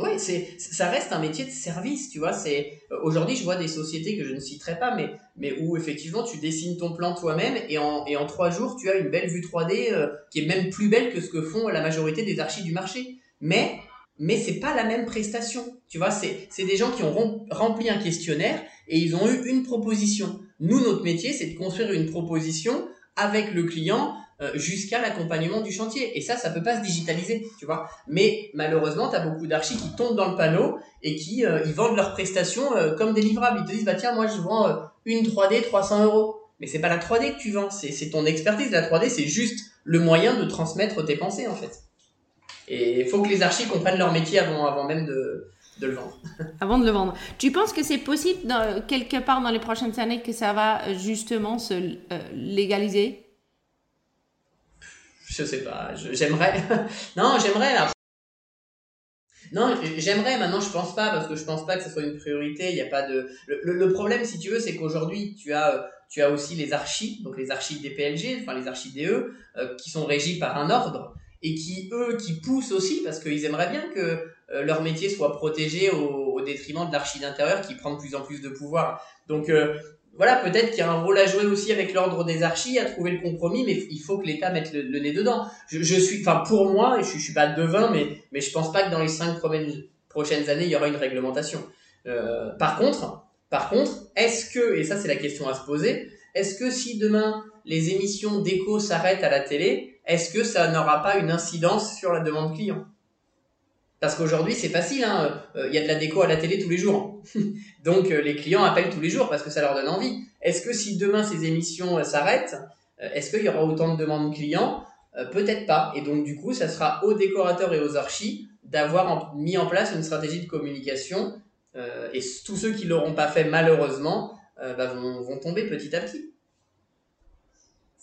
Oui, c'est, ça reste un métier de service, tu vois. C'est euh, aujourd'hui, je vois des sociétés que je ne citerai pas, mais mais où effectivement tu dessines ton plan toi-même et en et en trois jours tu as une belle vue 3D euh, qui est même plus belle que ce que font la majorité des archives du marché. Mais mais c'est pas la même prestation, tu vois. C'est c'est des gens qui ont rempli un questionnaire et ils ont eu une proposition. Nous, notre métier, c'est de construire une proposition avec le client jusqu'à l'accompagnement du chantier. Et ça, ça peut pas se digitaliser, tu vois. Mais malheureusement, tu as beaucoup d'archis qui tombent dans le panneau et qui euh, ils vendent leurs prestations euh, comme des livrables. Ils te disent, bah tiens, moi je vends une 3D 300 euros. Mais c'est pas la 3D que tu vends, c'est ton expertise. La 3D, c'est juste le moyen de transmettre tes pensées, en fait. Et il faut que les archis comprennent leur métier avant, avant même de, de le vendre. Avant de le vendre. Tu penses que c'est possible, dans, quelque part dans les prochaines années, que ça va justement se légaliser? Je sais pas, j'aimerais. non, j'aimerais. Non, j'aimerais. Maintenant, je pense pas parce que je pense pas que ce soit une priorité. Il y a pas de. Le, problème, si tu veux, c'est qu'aujourd'hui, tu as, tu as aussi les archives, donc les archives des PLG, enfin les archives DE, euh, qui sont régies par un ordre et qui eux, qui poussent aussi parce qu'ils aimeraient bien que euh, leur métier soit protégé au, détriment de l'archive d'intérieur qui prend de plus en plus de pouvoir. Donc euh, voilà, peut-être qu'il y a un rôle à jouer aussi avec l'ordre des archis, à trouver le compromis, mais il faut que l'État mette le, nez dedans. Je, suis, enfin pour moi, je, je suis pas devin, mais mais je pense pas que dans les cinq prochaines années il y aura une réglementation. Euh, par contre, par contre, est-ce que, et ça c'est la question à se poser, est-ce que si demain les émissions d'écho s'arrêtent à la télé, est-ce que ça n'aura pas une incidence sur la demande client? Parce qu'aujourd'hui, c'est facile, hein. Euh, il y a de la déco à la télé tous les jours. Donc euh, les clients appellent tous les jours parce que ça leur donne envie. Est-ce que si demain ces émissions euh, s'arrêtent, est-ce qu'il y aura autant de demandes clients? Peut-être pas. Et donc du coup, ça sera aux décorateurs et aux archis d'avoir mis en place une stratégie de communication. et tous ceux qui l'auront pas fait malheureusement bah, vont tomber petit à petit.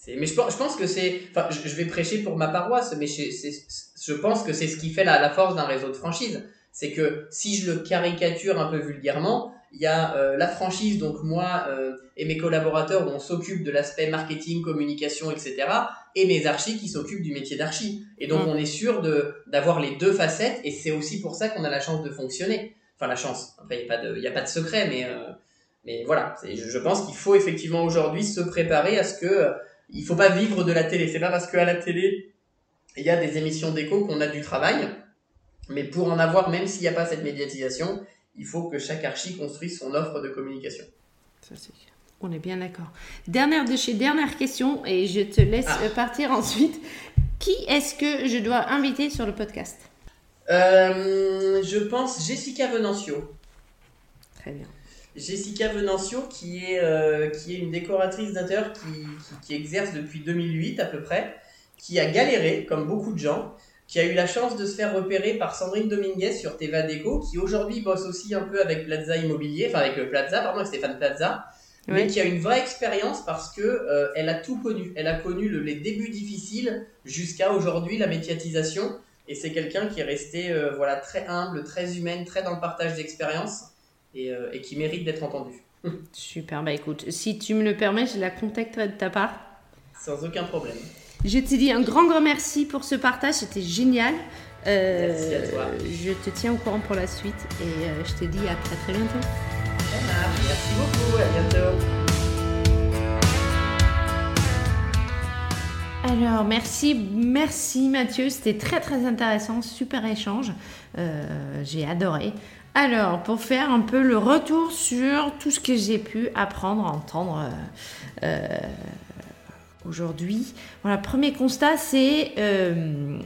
Mais je pense, je pense que c'est. Enfin, je, vais prêcher pour ma paroisse, mais je pense que c'est ce qui fait la, la force d'un réseau de franchise. C'est que si je le caricature un peu vulgairement, il y a euh, la franchise, donc moi euh, et mes collaborateurs, où on s'occupe de l'aspect marketing, communication, etc. Et mes archis qui s'occupent du métier d'archi. Et donc mm. on est sûr de d'avoir les deux facettes, et c'est aussi pour ça qu'on a la chance de fonctionner. Enfin la chance. Après il n'y a pas de il a pas de secret, mais euh, mais voilà. Je, je pense qu'il faut effectivement aujourd'hui se préparer à ce que il faut pas vivre de la télé. C'est pas parce qu'à la télé, il y a des émissions d'écho qu'on a du travail. Mais pour en avoir, même s'il n'y a pas cette médiatisation, il faut que chaque archi construise son offre de communication. Ça, c'est on est bien d'accord. Dernière de chez dernière question, et je te laisse ah. partir ensuite. Qui est-ce que je dois inviter sur le podcast? Euh, Je pense Jessica Venancio. Très bien. Jessica Venancio, qui est, euh, qui est une décoratrice d'intérieur qui, qui, exerce depuis 2008 à peu près, qui a galéré, comme beaucoup de gens, qui a eu la chance de se faire repérer par Sandrine Dominguez sur Teva Déco, qui aujourd'hui bosse aussi un peu avec Plaza Immobilier, enfin avec Plaza, pardon, avec Stéphane Plaza, mais qui a une vraie expérience parce que euh, elle a tout connu. Elle a connu les débuts difficiles jusqu'à aujourd'hui la médiatisation. Et c'est quelqu'un qui est resté euh, voilà très humble, très humaine, très dans le partage d'expérience euh, et, qui mérite d'être entendu. Super, bah écoute, si tu me le permets, je la contacterai de ta part. Sans aucun problème. Je te dis un grand, grand merci pour ce partage, c'était génial. Euh, merci à toi. Je te tiens au courant pour la suite et euh, je te dis à très très bientôt. Merci beaucoup, à bientôt. Alors, merci, merci Mathieu, c'était très très intéressant, super échange, j'ai adoré. Alors, pour faire un peu le retour sur tout ce que j'ai pu apprendre, entendre euh, euh, aujourd'hui. Voilà, premier constat, c'est euh,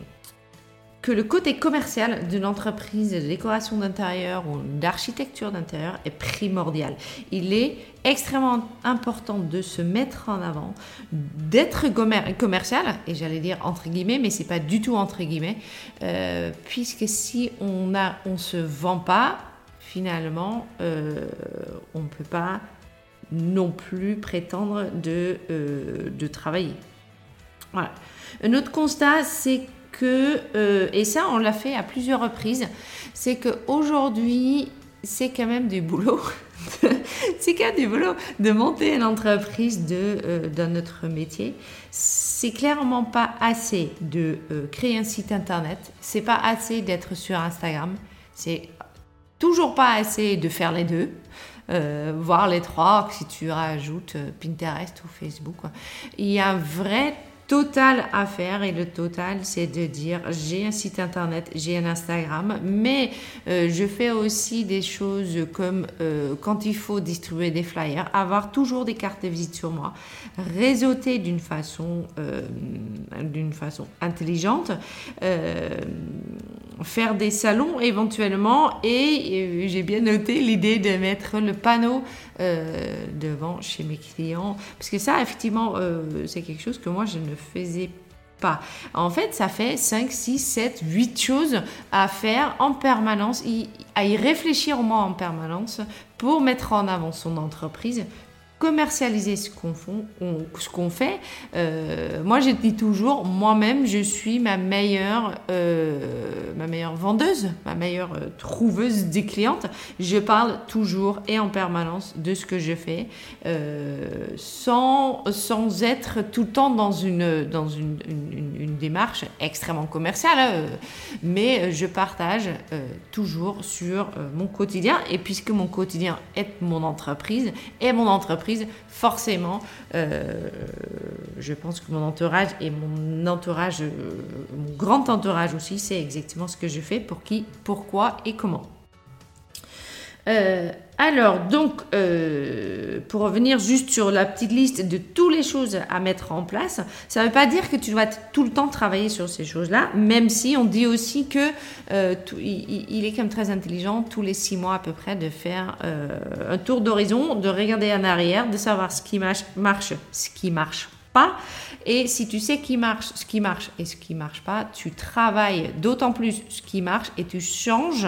que le côté commercial d'une entreprise de décoration d'intérieur ou d'architecture d'intérieur est primordial. Il est extrêmement important de se mettre en avant, d'être commercial, et j'allais dire entre guillemets, mais c'est pas du tout entre guillemets, euh, puisque si on a, on se vend pas, finalement, euh, on ne peut pas non plus prétendre de, euh, de travailler. Voilà. Un autre constat, c'est euh, et ça on l'a fait à plusieurs reprises, c'est qu'aujourd'hui, c'est quand même du boulot. c'est quand même du boulot de monter une entreprise euh, dans notre métier. C'est clairement pas assez de euh, créer un site internet. C'est pas assez d'être sur Instagram. C'est toujours pas assez de faire les deux. voir les trois, si tu rajoutes Pinterest ou Facebook. Il y a un vrai total à faire et le total c'est de dire j'ai un site internet, j'ai un Instagram, mais euh, je fais aussi des choses comme euh, quand il faut distribuer des flyers, avoir toujours des cartes de visite sur moi, réseauter d'une façon, euh, d'une façon intelligente, faire des salons éventuellement et j'ai bien noté l'idée de mettre le panneau devant chez mes clients parce que ça effectivement c'est quelque chose que moi je ne faisais pas. En fait, ça fait 5, 6, 7, 8 choses à faire en permanence, à y réfléchir au en permanence pour mettre en avant son entreprise, commercialiser ce qu'on fait. Euh, moi, je dis toujours, moi-même, je suis ma meilleure, euh, ma meilleure vendeuse, ma meilleure euh, trouveuse des clientes. Je parle toujours et en permanence de ce que je fais, sans, sans être tout le temps dans une, dans une, une, démarche extrêmement commerciale, hein, mais je partage toujours sur mon quotidien. Et puisque mon quotidien est mon entreprise, et mon entreprise forcément, euh, je pense que mon entourage et mon entourage, euh, mon grand entourage aussi, c'est exactement ce que je fais, pour qui, pourquoi et comment. Euh, alors, donc, euh, pour revenir juste sur la petite liste de toutes les choses à mettre en place, ça ne veut pas dire que tu dois tout le temps travailler sur ces choses-là, même si on dit aussi que euh, il, est quand même très intelligent tous les six mois à peu près de faire un tour d'horizon, de regarder en arrière, de savoir ce qui marche, marche ce qui marche pas. Et si tu sais qui marche, ce qui marche et ce qui marche pas, tu travailles d'autant plus ce qui marche et tu changes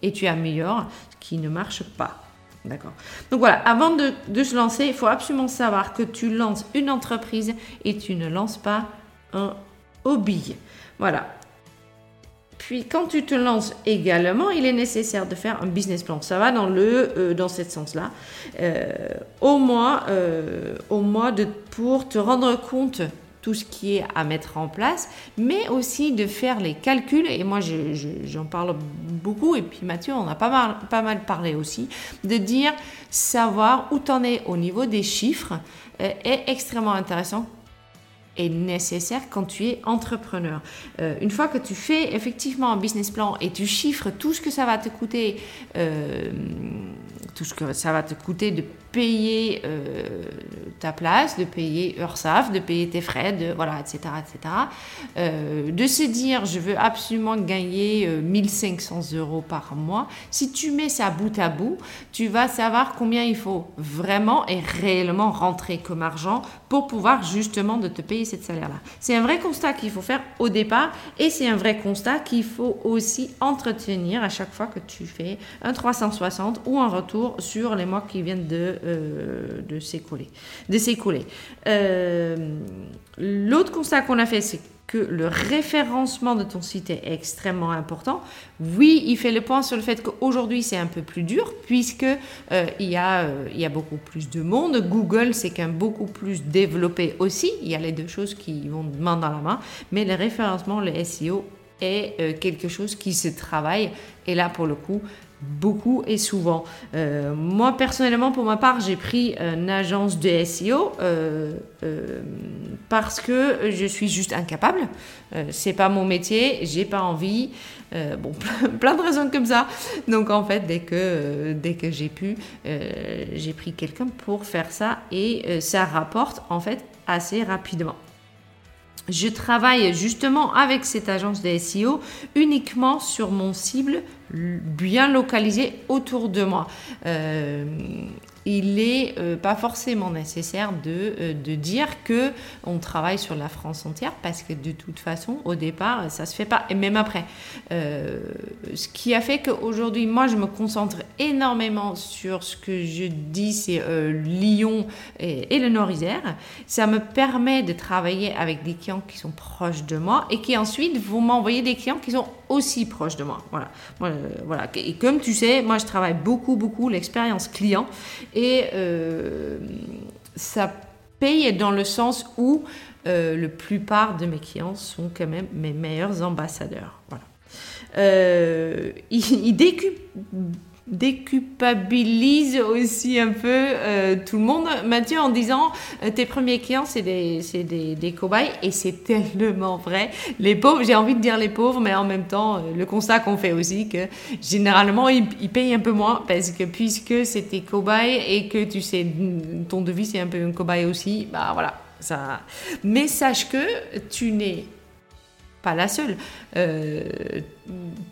et tu améliores ce qui ne marche pas. D'accord Donc voilà, avant de, se lancer, il faut absolument savoir que tu lances une entreprise et tu ne lances pas un hobby. Voilà. Puis quand tu te lances également, il est nécessaire de faire un business plan. Ça va dans le euh, dans ce sens-là. Euh, au moins, euh, pour te rendre compte tout ce qui est à mettre en place, mais aussi de faire les calculs. Et moi, j'en parle beaucoup, et puis Mathieu, on a pas mal, pas mal parlé aussi, de dire savoir où tu en es au niveau des chiffres euh, est extrêmement intéressant et nécessaire quand tu es entrepreneur. Euh, une fois que tu fais effectivement un business plan et tu chiffres tout ce que ça va te coûter, euh, tout ce que ça va te coûter de payer euh, ta place, de payer URSAF, de payer tes frais, de, voilà, etc. etc. De se dire, je veux absolument gagner 1500 euh, euros par mois. Si tu mets ça bout à bout, tu vas savoir combien il faut vraiment et réellement rentrer comme argent pour pouvoir justement te payer cette salaire-là. C'est un vrai constat qu'il faut faire au départ et c'est un vrai constat qu'il faut aussi entretenir à chaque fois que tu fais un 360 ou un retour sur les mois qui viennent de euh. De s'écouler. Euh, l'autre constat qu'on a fait, c'est que le référencement de ton site est extrêmement important. Oui, il fait le point sur le fait qu'aujourd'hui c'est un peu plus dur puisque euh, il, y a, il y a beaucoup plus de monde. Google c'est quand même beaucoup plus développé aussi. Il y a les deux choses qui vont main dans la main, mais le référencement, le SEO est quelque chose qui se travaille. Et là, pour le coup, beaucoup et souvent. Euh, moi, personnellement, pour ma part, j'ai pris une agence de SEO euh, euh, parce que je suis juste incapable. c'est pas mon métier, j'ai pas envie. bon, plein de raisons comme ça. Donc, en fait, dès que, dès que j'ai pu, j'ai pris quelqu'un pour faire ça et ça rapporte en fait assez rapidement. je travaille justement avec cette agence de SEO uniquement sur mon cible bien localisé autour de moi. Euh, il n'est euh, pas forcément nécessaire de, euh, de, dire que on travaille sur la France entière parce que de toute façon, au départ, ça se fait pas. Et même après, euh, ce qui a fait qu'aujourd'hui, moi, je me concentre énormément sur ce que je dis, c'est Lyon et, et, le Nord-Isère. Ça me permet de travailler avec des clients qui sont proches de moi et qui ensuite vont m'envoyer des clients qui sont aussi proches de moi. Voilà. voilà. Et comme tu sais, moi, je travaille beaucoup, beaucoup l'expérience client et euh, ça paye dans le sens où euh, la plupart de mes clients sont quand même mes meilleurs ambassadeurs. Voilà. Euh, ils, déculpabilise aussi un peu euh, tout le monde, Mathieu, en disant euh, tes premiers clients, c'est des, des, cobayes, et c'est tellement vrai. Les pauvres, j'ai envie de dire les pauvres, mais en même temps, euh, le constat qu'on fait aussi, que généralement, ils, payent un peu moins, parce que puisque c'est tes cobayes et que tu sais, ton devis, c'est un peu un cobaye aussi, bah voilà. Ça... Mais sache que tu n'es pas la seule.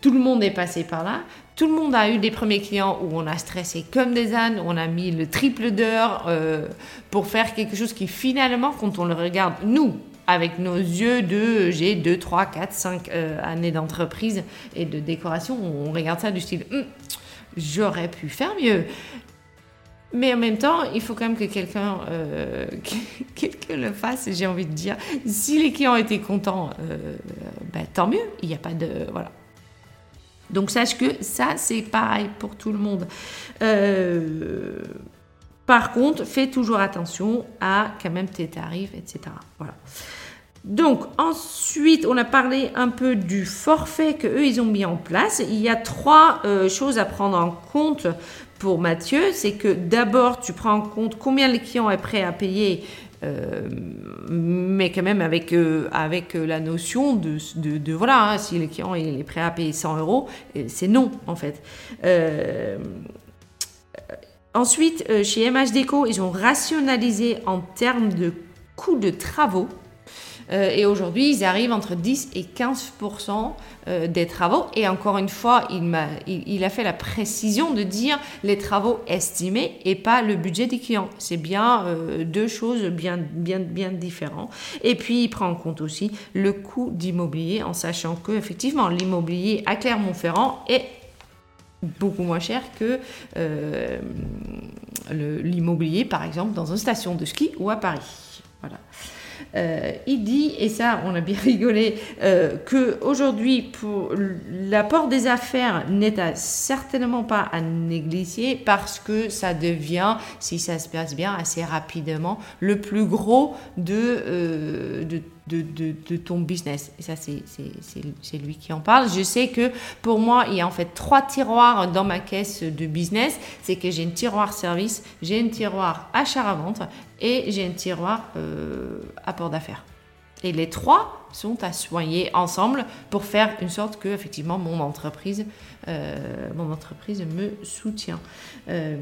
Tout le monde est passé par là. Tout le monde a eu des premiers clients où on a stressé comme des ânes, on a mis le triple d'heures euh, pour faire quelque chose qui finalement, quand on le regarde, nous, avec nos yeux de j'ai 2, 3, 4, 5 années d'entreprise et de décoration, on regarde ça du style hum, j'aurais pu faire mieux. Mais en même temps, il faut quand même que quelqu'un euh, le fasse, j'ai envie de dire. Si les clients étaient contents, euh, ben, tant mieux. Il n'y a pas de. Voilà. Donc sache que ça, c'est pareil pour tout le monde. Euh, par contre, fais toujours attention à quand même tes tarifs, etc. Voilà. Donc ensuite, on a parlé un peu du forfait que eux ils ont mis en place. Il y a trois euh, choses à prendre en compte pour Mathieu. C'est que d'abord, tu prends en compte combien les clients est prêt à payer euh, mais quand même avec, euh, avec la notion de, voilà, hein, si le client est prêt à payer 100 euros, c'est non en fait. Euh, ensuite, chez MH Déco, ils ont rationalisé en termes de coûts de travaux. Et aujourd'hui, ils arrivent entre 10 et 15% euh, des travaux. Et encore une fois, il, a, il, a fait la précision de dire les travaux estimés et pas le budget des clients. C'est bien euh, deux choses bien, bien, bien différentes. Et puis, il prend en compte aussi le coût d'immobilier en sachant que effectivement l'immobilier à Clermont-Ferrand est beaucoup moins cher que euh, l'immobilier, par exemple, dans une station de ski ou à Paris. Voilà. Euh, il dit, et ça on a bien rigolé, euh, qu'aujourd'hui, l'apport des affaires n'est certainement pas à négliger parce que ça devient, si ça se passe bien, assez rapidement, le plus gros de, euh, de de, ton business. Et ça, c'est lui qui en parle. Je sais que pour moi, il y a en fait trois tiroirs dans ma caisse de business. C'est que j'ai un tiroir service, j'ai un tiroir achat à vente et j'ai un tiroir euh, apport d'affaires. Et les trois sont à soigner ensemble pour faire une sorte que effectivement mon entreprise, euh, mon entreprise me soutient. Euh,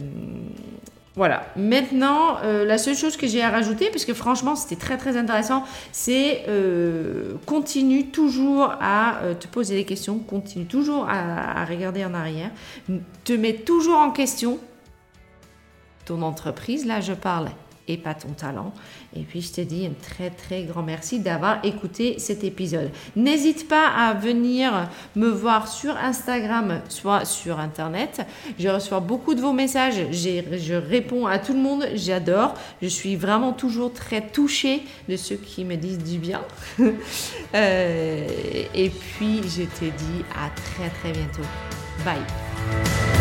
voilà. Maintenant, euh, la seule chose que j'ai à rajouter, parce que franchement c'était très très intéressant, c'est euh, continue toujours à euh, te poser des questions, continue toujours à, regarder en arrière, te mets toujours en question ton entreprise. Là, je parle pas ton talent. Et puis je te dis un très très grand merci d'avoir écouté cet épisode. N'hésite pas à venir me voir sur Instagram, soit sur Internet. Je reçois beaucoup de vos messages, je réponds à tout le monde, j'adore. Je suis vraiment toujours très touchée de ceux qui me disent du bien. Euh, et puis je te dis à très très bientôt. Bye.